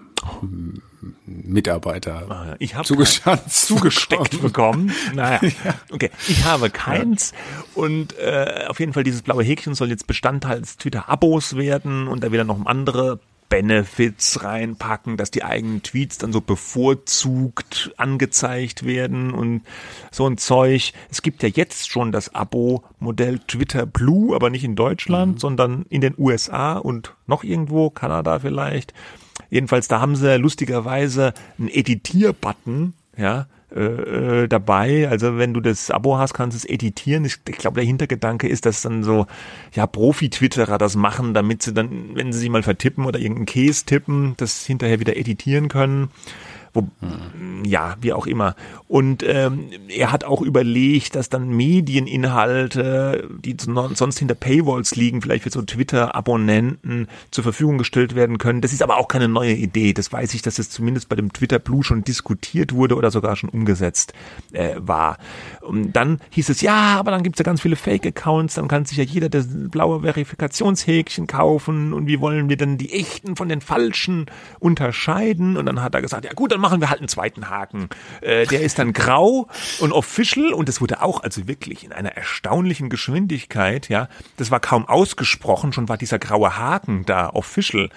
Mitarbeiter ah, ich habe zugesteckt bekommen. Naja, okay. Ich habe keins und äh, auf jeden Fall dieses blaue Häkchen soll jetzt Bestandteil des Twitter-Abos werden und da wieder noch andere Benefits reinpacken, dass die eigenen Tweets dann so bevorzugt angezeigt werden und so ein Zeug. Es gibt ja jetzt schon das Abo-Modell Twitter Blue, aber nicht in Deutschland, mhm. sondern in den USA und noch irgendwo, Kanada vielleicht. Jedenfalls, da haben sie lustigerweise einen Editier-Button, ja, äh, äh, dabei. Also wenn du das Abo hast, kannst du es editieren. Ich, ich glaube, der Hintergedanke ist, dass dann so ja Profi-Twitterer das machen, damit sie dann, wenn sie sich mal vertippen oder irgendeinen Case tippen, das hinterher wieder editieren können. Wo. Ja, wie auch immer. Und ähm, er hat auch überlegt, dass dann Medieninhalte, die sonst hinter Paywalls liegen, vielleicht für so Twitter-Abonnenten zur Verfügung gestellt werden können. Das ist aber auch keine neue Idee. Das weiß ich, dass es zumindest bei dem Twitter Blue schon diskutiert wurde oder sogar schon umgesetzt äh, war. Und dann hieß es, ja, aber dann gibt es ja ganz viele Fake-Accounts, dann kann sich ja jeder das blaue Verifikationshäkchen kaufen und wie wollen wir denn die echten von den falschen unterscheiden? Und dann hat er gesagt, ja gut, dann machen wir halt einen zweiten Haken. Äh, der ist dann grau und official und das wurde auch also wirklich in einer erstaunlichen Geschwindigkeit, ja. Das war kaum ausgesprochen, schon war dieser graue Haken da, official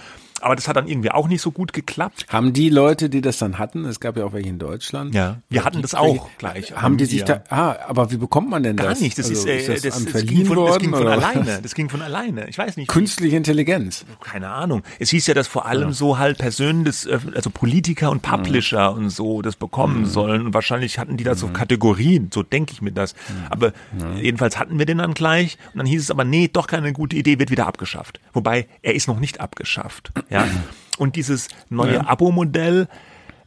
aber das hat dann irgendwie auch nicht so gut geklappt. Haben die Leute, die das dann hatten, es gab ja auch welche in Deutschland. Ja, wir hatten das auch gleich. Haben die sich da, ah, aber wie bekommt man denn das? Gar nicht, das also, ist, äh, ist das, das, das, ging von, das ging von alleine, das ging von alleine, ich weiß nicht. Künstliche Intelligenz. Keine Ahnung. Es hieß ja, dass vor allem ja. so halt Personen des, äh, also Politiker und Publisher mhm. und so das bekommen mhm. sollen und wahrscheinlich hatten die da so mhm. Kategorien, so denke ich mir das. Aber jedenfalls hatten wir den dann gleich und dann hieß es aber, nee, doch keine gute Idee, wird wieder abgeschafft. Wobei, er ist noch nicht abgeschafft, ja. Und dieses neue ja. Abo-Modell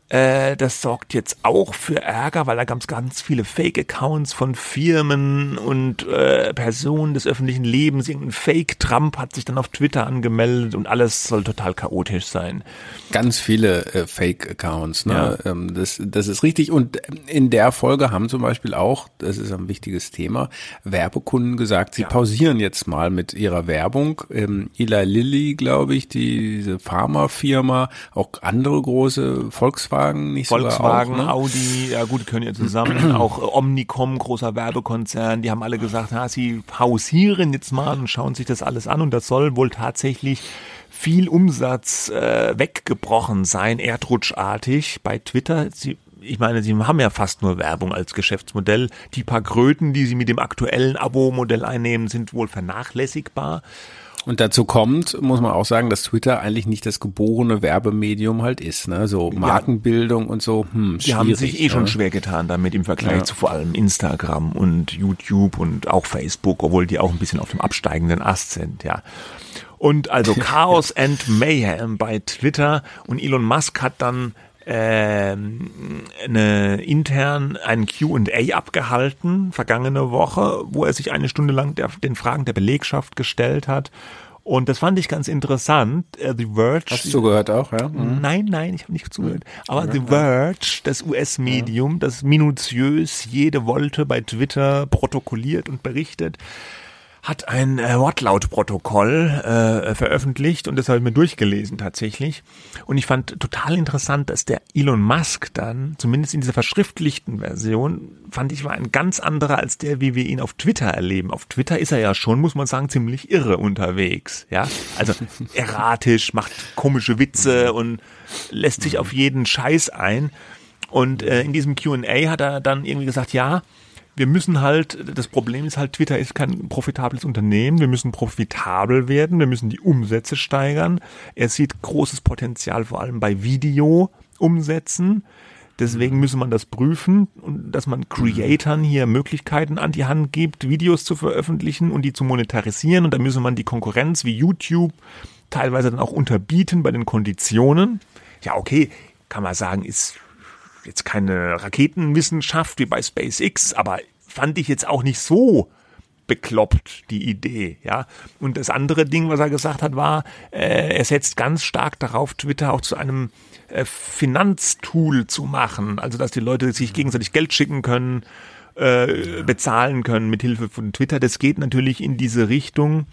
äh, das sorgt jetzt auch für Ärger, weil da gab es ganz viele Fake-Accounts von Firmen und äh, Personen des öffentlichen Lebens. Irgendein Fake-Trump hat sich dann auf Twitter angemeldet und alles soll total chaotisch sein. Ganz viele äh, Fake-Accounts, ne? Ja. Ähm, das, das ist richtig. Und in der Folge haben zum Beispiel auch, das ist ein wichtiges Thema, Werbekunden gesagt, sie ja. pausieren jetzt mal mit ihrer Werbung. Ähm, Eli Lilly, glaube ich, die, diese Pharmafirma, auch andere große Volkswagen Volkswagen nicht Volkswagen, auch, ne? Audi, ja gut, können ja zusammen. auch Omnicom, großer Werbekonzern, die haben alle gesagt, na, sie pausieren jetzt mal und schauen sich das alles an und das soll wohl tatsächlich viel Umsatz äh, weggebrochen sein, erdrutschartig bei Twitter. Sie ich meine, sie haben ja fast nur Werbung als Geschäftsmodell. Die paar Kröten, die sie mit dem aktuellen Abo-Modell einnehmen, sind wohl vernachlässigbar. Und dazu kommt, muss man auch sagen, dass Twitter eigentlich nicht das geborene Werbemedium halt ist, ne? So Markenbildung ja. und so. Hm, Die haben sich eh ne? schon schwer getan damit im Vergleich ja. zu vor allem Instagram und YouTube und auch Facebook, obwohl die auch ein bisschen auf dem absteigenden Ast sind, ja. Und also Chaos and Mayhem bei Twitter und Elon Musk hat dann eine intern ein Q&A abgehalten vergangene Woche, wo er sich eine Stunde lang der, den Fragen der Belegschaft gestellt hat. Und das fand ich ganz interessant. Uh, The Verge. Hast du zugehört auch, ja? Mhm. Nein, nein, ich habe nicht zugehört. Aber ja, The Verge, das US-Medium, das minutiös jede Wolte bei Twitter protokolliert und berichtet, hat ein äh, Wortlautprotokoll äh, veröffentlicht und das habe ich mir durchgelesen tatsächlich. Und ich fand total interessant, dass der Elon Musk dann, zumindest in dieser verschriftlichten Version, fand ich war ein ganz anderer als der, wie wir ihn auf Twitter erleben. Auf Twitter ist er ja schon, muss man sagen, ziemlich irre unterwegs. Ja, also erratisch, macht komische Witze und lässt sich auf jeden Scheiß ein. Und äh, in diesem Q&A hat er dann irgendwie gesagt, ja, wir müssen halt, das Problem ist halt, Twitter ist kein profitables Unternehmen. Wir müssen profitabel werden. Wir müssen die Umsätze steigern. Er sieht großes Potenzial vor allem bei Video-Umsätzen. Deswegen müsse man das prüfen und dass man Creatoren hier Möglichkeiten an die Hand gibt, Videos zu veröffentlichen und die zu monetarisieren. Und da müsse man die Konkurrenz wie YouTube teilweise dann auch unterbieten bei den Konditionen. Ja, okay, kann man sagen, ist jetzt keine Raketenwissenschaft wie bei SpaceX, aber fand ich jetzt auch nicht so bekloppt, die Idee, ja. Und das andere Ding, was er gesagt hat, war, äh, er setzt ganz stark darauf, Twitter auch zu einem äh, Finanztool zu machen, also dass die Leute sich gegenseitig Geld schicken können, äh, bezahlen können mit Hilfe von Twitter. Das geht natürlich in diese Richtung,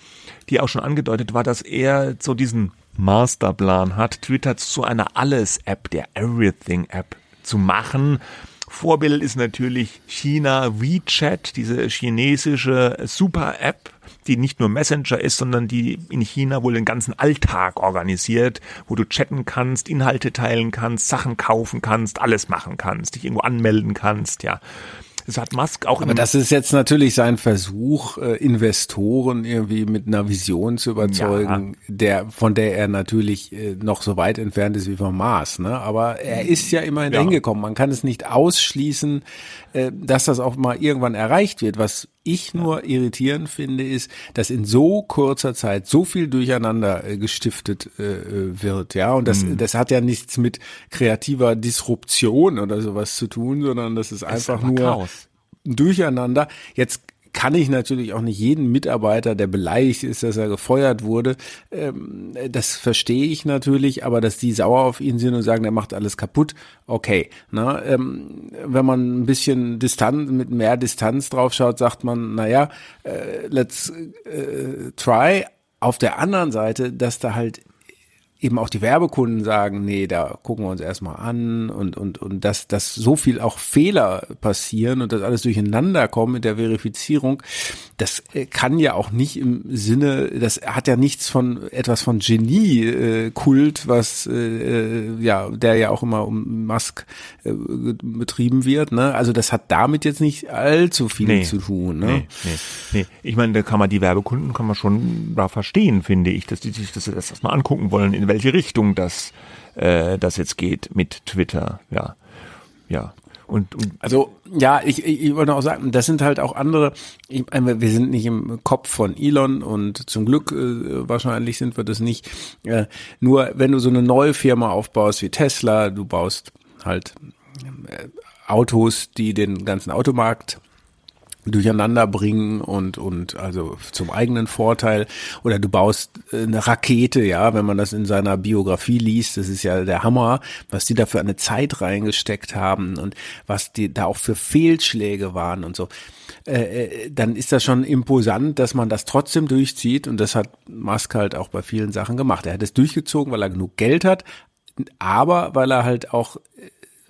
die auch schon angedeutet war, dass er so diesen Masterplan hat, Twitter zu einer Alles-App, der Everything-App zu machen. Vorbild ist natürlich China WeChat, diese chinesische Super-App, die nicht nur Messenger ist, sondern die in China wohl den ganzen Alltag organisiert, wo du chatten kannst, Inhalte teilen kannst, Sachen kaufen kannst, alles machen kannst, dich irgendwo anmelden kannst, ja. Das hat Musk auch. Aber das ist jetzt natürlich sein Versuch, äh, Investoren irgendwie mit einer Vision zu überzeugen, ja. der von der er natürlich äh, noch so weit entfernt ist wie vom Mars. Ne? Aber er ist ja immerhin ja. hingekommen. Man kann es nicht ausschließen, äh, dass das auch mal irgendwann erreicht wird. Was ich nur irritierend finde, ist, dass in so kurzer Zeit so viel Durcheinander äh, gestiftet äh, äh, wird, ja. Und das, mhm. das hat ja nichts mit kreativer Disruption oder sowas zu tun, sondern das ist einfach ist nur Chaos. Durcheinander. Jetzt kann ich natürlich auch nicht jeden Mitarbeiter, der beleidigt ist, dass er gefeuert wurde, ähm, das verstehe ich natürlich, aber dass die sauer auf ihn sind und sagen, er macht alles kaputt, okay. Ne? Ähm, wenn man ein bisschen Distanz, mit mehr Distanz drauf schaut, sagt man, naja, äh, let's äh, try. Auf der anderen Seite, dass da halt eben auch die Werbekunden sagen, nee, da gucken wir uns erstmal an und, und, und dass, dass so viel auch Fehler passieren und dass alles durcheinander kommt mit der Verifizierung, das äh, kann ja auch nicht im Sinne, das hat ja nichts von etwas von Genie-Kult, äh, was äh, äh, ja, der ja auch immer um Musk äh, betrieben wird. Ne? Also das hat damit jetzt nicht allzu viel nee, zu tun. Ne? Nee, nee, nee. Ich meine, da kann man die Werbekunden kann man schon da verstehen, finde ich, dass die sich das erstmal angucken wollen, in welche Richtung das, äh, das jetzt geht mit Twitter. Ja, ja. Und, und also ja, ich, ich, wollte auch sagen, das sind halt auch andere. Ich, wir sind nicht im Kopf von Elon und zum Glück äh, wahrscheinlich sind wir das nicht. Äh, nur wenn du so eine neue Firma aufbaust wie Tesla, du baust halt äh, Autos, die den ganzen Automarkt durcheinander bringen und und also zum eigenen Vorteil oder du baust äh, eine Rakete, ja, wenn man das in seiner Biografie liest, das ist ja der Hammer, was die da für eine Zeit reingesteckt haben und was die da auch für Fehlschläge waren und so. Äh, äh, dann ist das schon imposant, dass man das trotzdem durchzieht und das hat Musk halt auch bei vielen Sachen gemacht. Er hat es durchgezogen, weil er genug Geld hat, aber weil er halt auch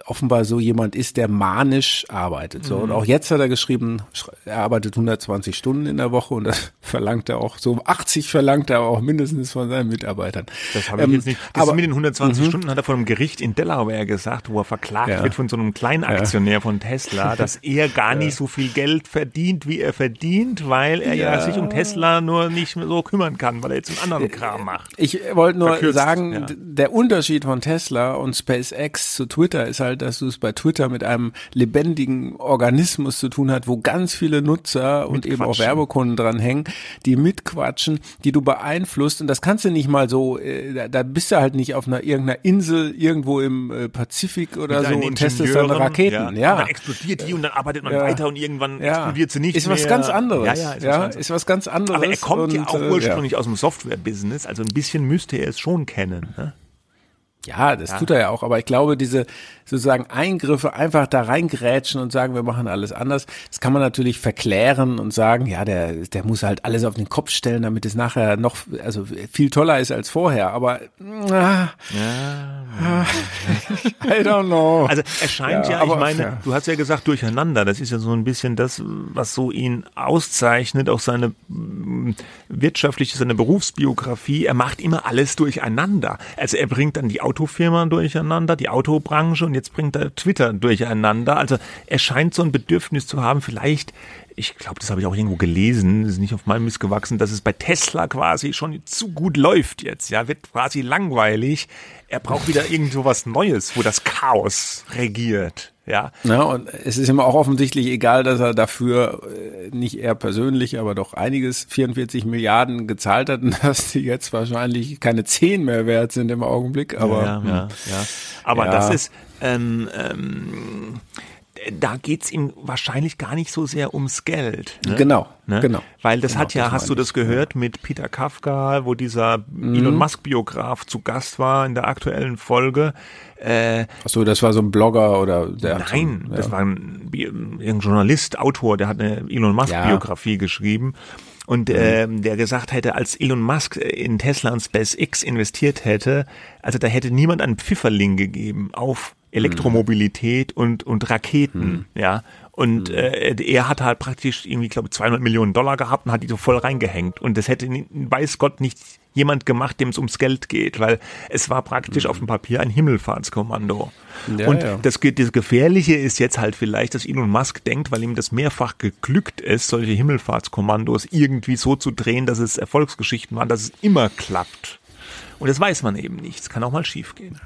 offenbar so jemand ist, der manisch arbeitet. So. Und mhm. auch jetzt hat er geschrieben, er arbeitet 120 Stunden in der Woche und das verlangt er auch, so 80 verlangt er auch mindestens von seinen Mitarbeitern. Das habe ich ähm, jetzt nicht. Das aber mit den 120 -hmm. Stunden hat er von einem Gericht in Delaware gesagt, wo er verklagt ja. wird von so einem Kleinaktionär ja. von Tesla, dass er gar nicht so viel Geld verdient, wie er verdient, weil er ja, sich um Tesla nur nicht mehr so kümmern kann, weil er jetzt einen anderen Kram macht. Ich wollte nur Verkürzt, sagen, der Unterschied von Tesla und SpaceX zu Twitter ist halt, halt, dass du es bei Twitter mit einem lebendigen Organismus zu tun hat, wo ganz viele Nutzer und eben auch Werbekunden dran hängen, die mitquatschen, die du beeinflusst. Und das kannst du nicht mal so, äh, da bist du halt nicht auf einer irgendeiner Insel irgendwo im äh, Pazifik oder mit so und testest deine Raketen. Ja. ja. Dann explodiert die und dann arbeitet man ja. weiter und irgendwann ja. explodiert sie nicht ist mehr. Was ganz anderes. Ja, ja, ist, ja, was ist was ganz anderes. Aber er kommt und, ja auch äh, ursprünglich aus dem Software-Business, also ein bisschen müsste er es schon kennen. Ne? Ja, das ja. tut er ja auch, aber ich glaube, diese sozusagen Eingriffe einfach da reingrätschen und sagen, wir machen alles anders, das kann man natürlich verklären und sagen, ja, der, der muss halt alles auf den Kopf stellen, damit es nachher noch, also viel toller ist als vorher, aber ah, ja. I don't know. Also er scheint ja, ja aber, ich meine, du hast ja gesagt durcheinander, das ist ja so ein bisschen das, was so ihn auszeichnet, auch seine mm, wirtschaftliche, seine Berufsbiografie, er macht immer alles durcheinander. Also er bringt dann die Auto Autofirma durcheinander, die Autobranche und jetzt bringt er Twitter durcheinander. Also er scheint so ein Bedürfnis zu haben, vielleicht, ich glaube, das habe ich auch irgendwo gelesen, ist nicht auf meinem Mist gewachsen, dass es bei Tesla quasi schon zu gut läuft jetzt, ja, wird quasi langweilig. Er braucht wieder irgendwo was Neues, wo das Chaos regiert. Ja. ja, und es ist ihm auch offensichtlich egal, dass er dafür äh, nicht er persönlich, aber doch einiges 44 Milliarden gezahlt hat und dass die jetzt wahrscheinlich keine 10 mehr wert sind im Augenblick. Aber ja, ja, ja. ja. Aber das ist ähm, ähm, da geht's ihm wahrscheinlich gar nicht so sehr ums Geld. Ne? Genau, ne? genau. Weil das genau, hat ja, das hast du das gehört mit Peter Kafka, wo dieser mhm. Elon Musk Biograf zu Gast war in der aktuellen Folge. Äh, Achso, das war so ein Blogger oder der? Nein, so, ja. das war ein, ein Journalist, Autor, der hat eine Elon Musk Biografie ja. geschrieben. und ähm, der gesagt hätte, als Elon Musk in Tesla und SpaceX investiert hätte, also da hätte niemand einen Pfifferling gegeben auf Elektromobilität und und Raketen, mhm. ja. Und mhm. äh, er hat halt praktisch irgendwie, glaube 200 Millionen Dollar gehabt und hat die so voll reingehängt. Und das hätte, weiß Gott, nicht jemand gemacht, dem es ums Geld geht, weil es war praktisch mhm. auf dem Papier ein Himmelfahrtskommando. Ja, und ja. Das, das Gefährliche ist jetzt halt vielleicht, dass Elon Musk denkt, weil ihm das mehrfach geglückt ist, solche Himmelfahrtskommandos irgendwie so zu drehen, dass es Erfolgsgeschichten waren, dass es immer klappt. Und das weiß man eben nicht. Es kann auch mal schiefgehen.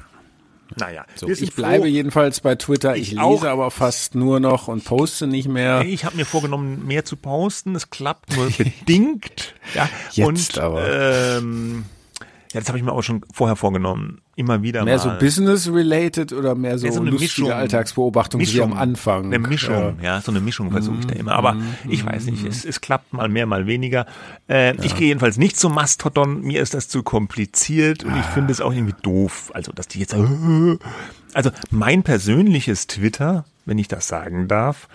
Naja, so, ich bleibe froh. jedenfalls bei Twitter. Ich, ich lese auch. aber fast nur noch und poste nicht mehr. Ich habe mir vorgenommen, mehr zu posten. Es klappt nur bedingt. Ja, Jetzt und, aber. Ähm, ja, das habe ich mir auch schon vorher vorgenommen. Immer wieder mehr mal. so business-related oder mehr so, so eine lustige Mischung, Alltagsbeobachtung Mischung, wie am Anfang? Eine Mischung, ja, ja so eine Mischung versuche ich da immer. Aber mm, ich weiß nicht, es, es klappt mal mehr, mal weniger. Äh, ja. Ich gehe jedenfalls nicht zum Mastodon. Mir ist das zu kompliziert und ich ah. finde es auch irgendwie doof. Also, dass die jetzt... Also, mein persönliches Twitter, wenn ich das sagen darf,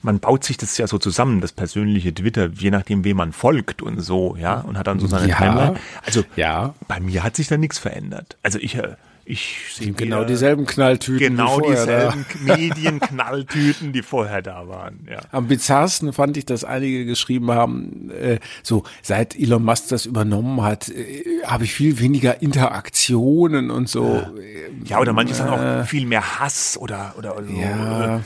man baut sich das ja so zusammen, das persönliche Twitter, je nachdem, wem man folgt und so, ja, und hat dann so seine ja, Timeline. Also ja. bei mir hat sich da nichts verändert. Also ich, äh, ich sehe genau dieselben Knalltüten. Genau die dieselben Medienknalltüten, die vorher da waren. Ja. Am bizarrsten fand ich, dass einige geschrieben haben, äh, so seit Elon Musk das übernommen hat, äh, habe ich viel weniger Interaktionen und so. Ja, oder manche äh, sagen auch viel mehr Hass oder oder, oder ja.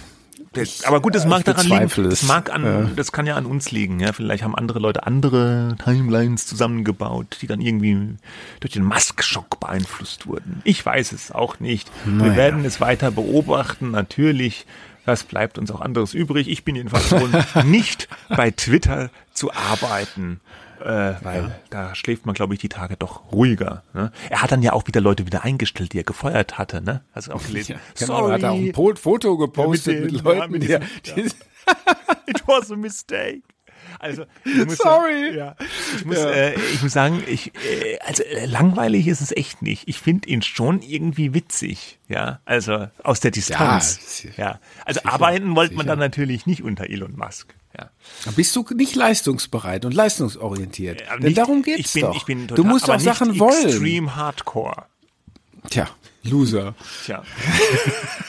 So aber gut, das mag daran liegen. Das mag an, ja. das kann ja an uns liegen. Ja, vielleicht haben andere Leute andere Timelines zusammengebaut, die dann irgendwie durch den Musk-Schock beeinflusst wurden. Ich weiß es auch nicht. Naja. Wir werden es weiter beobachten, natürlich. Das bleibt uns auch anderes übrig. Ich bin jedenfalls schon nicht bei Twitter zu arbeiten äh, weil ja. da schläft man, glaube ich, die Tage doch ruhiger. Ne? Er hat dann ja auch wieder Leute wieder eingestellt, die er gefeuert hatte, ne? Hast du auch gelesen? Ja, genau, Sorry. hat er auch ein Foto gepostet ja, mit, den, mit, Leuten, mit diesem, die, die It was a mistake. Also, ich muss Sorry. Ja, ich muss, ja. äh, ich muss sagen, ich, äh, also äh, langweilig ist es echt nicht. Ich finde ihn schon irgendwie witzig, ja. Also aus der Distanz, ja. ja. Also sicher, arbeiten wollte man dann natürlich nicht unter Elon Musk. Ja. Bist du nicht leistungsbereit und leistungsorientiert? Ja, Denn darum geht's ich bin, doch. Ich bin total, du musst auch Sachen wollen. Extreme Hardcore. Tja, Loser. Tja.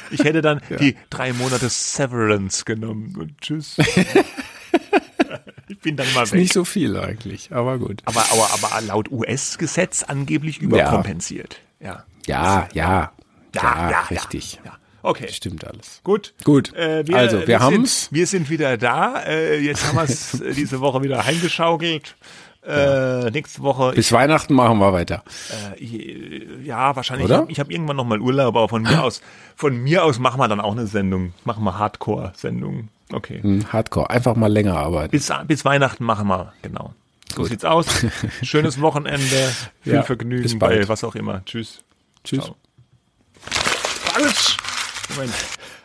Ich hätte dann ja. die drei Monate Severance genommen und tschüss. ich bin dann mal ist weg. Nicht so viel eigentlich, aber gut. Aber, aber, aber laut US-Gesetz angeblich überkompensiert. Ja. Ja, ja. Ja, ja, ja richtig. Ja. Okay. Stimmt alles. Gut. Gut. Äh, wir, also, wir, wir haben's. wir sind wieder da. Äh, jetzt haben wir es äh, diese Woche wieder heimgeschaukelt. Äh, nächste Woche. Bis ich, Weihnachten machen wir weiter. Äh, ja, wahrscheinlich. Oder? Ich habe hab irgendwann noch mal Urlaub, aber von mir aus, von mir aus machen wir dann auch eine Sendung. Machen wir Hardcore-Sendung. Okay. Hm, Hardcore. Einfach mal länger arbeiten. Bis, bis Weihnachten machen wir, genau. So Gut. sieht's aus. Schönes Wochenende. Viel ja, Vergnügen bei was auch immer. Tschüss. Tschüss. Ciao. Falsch. Moment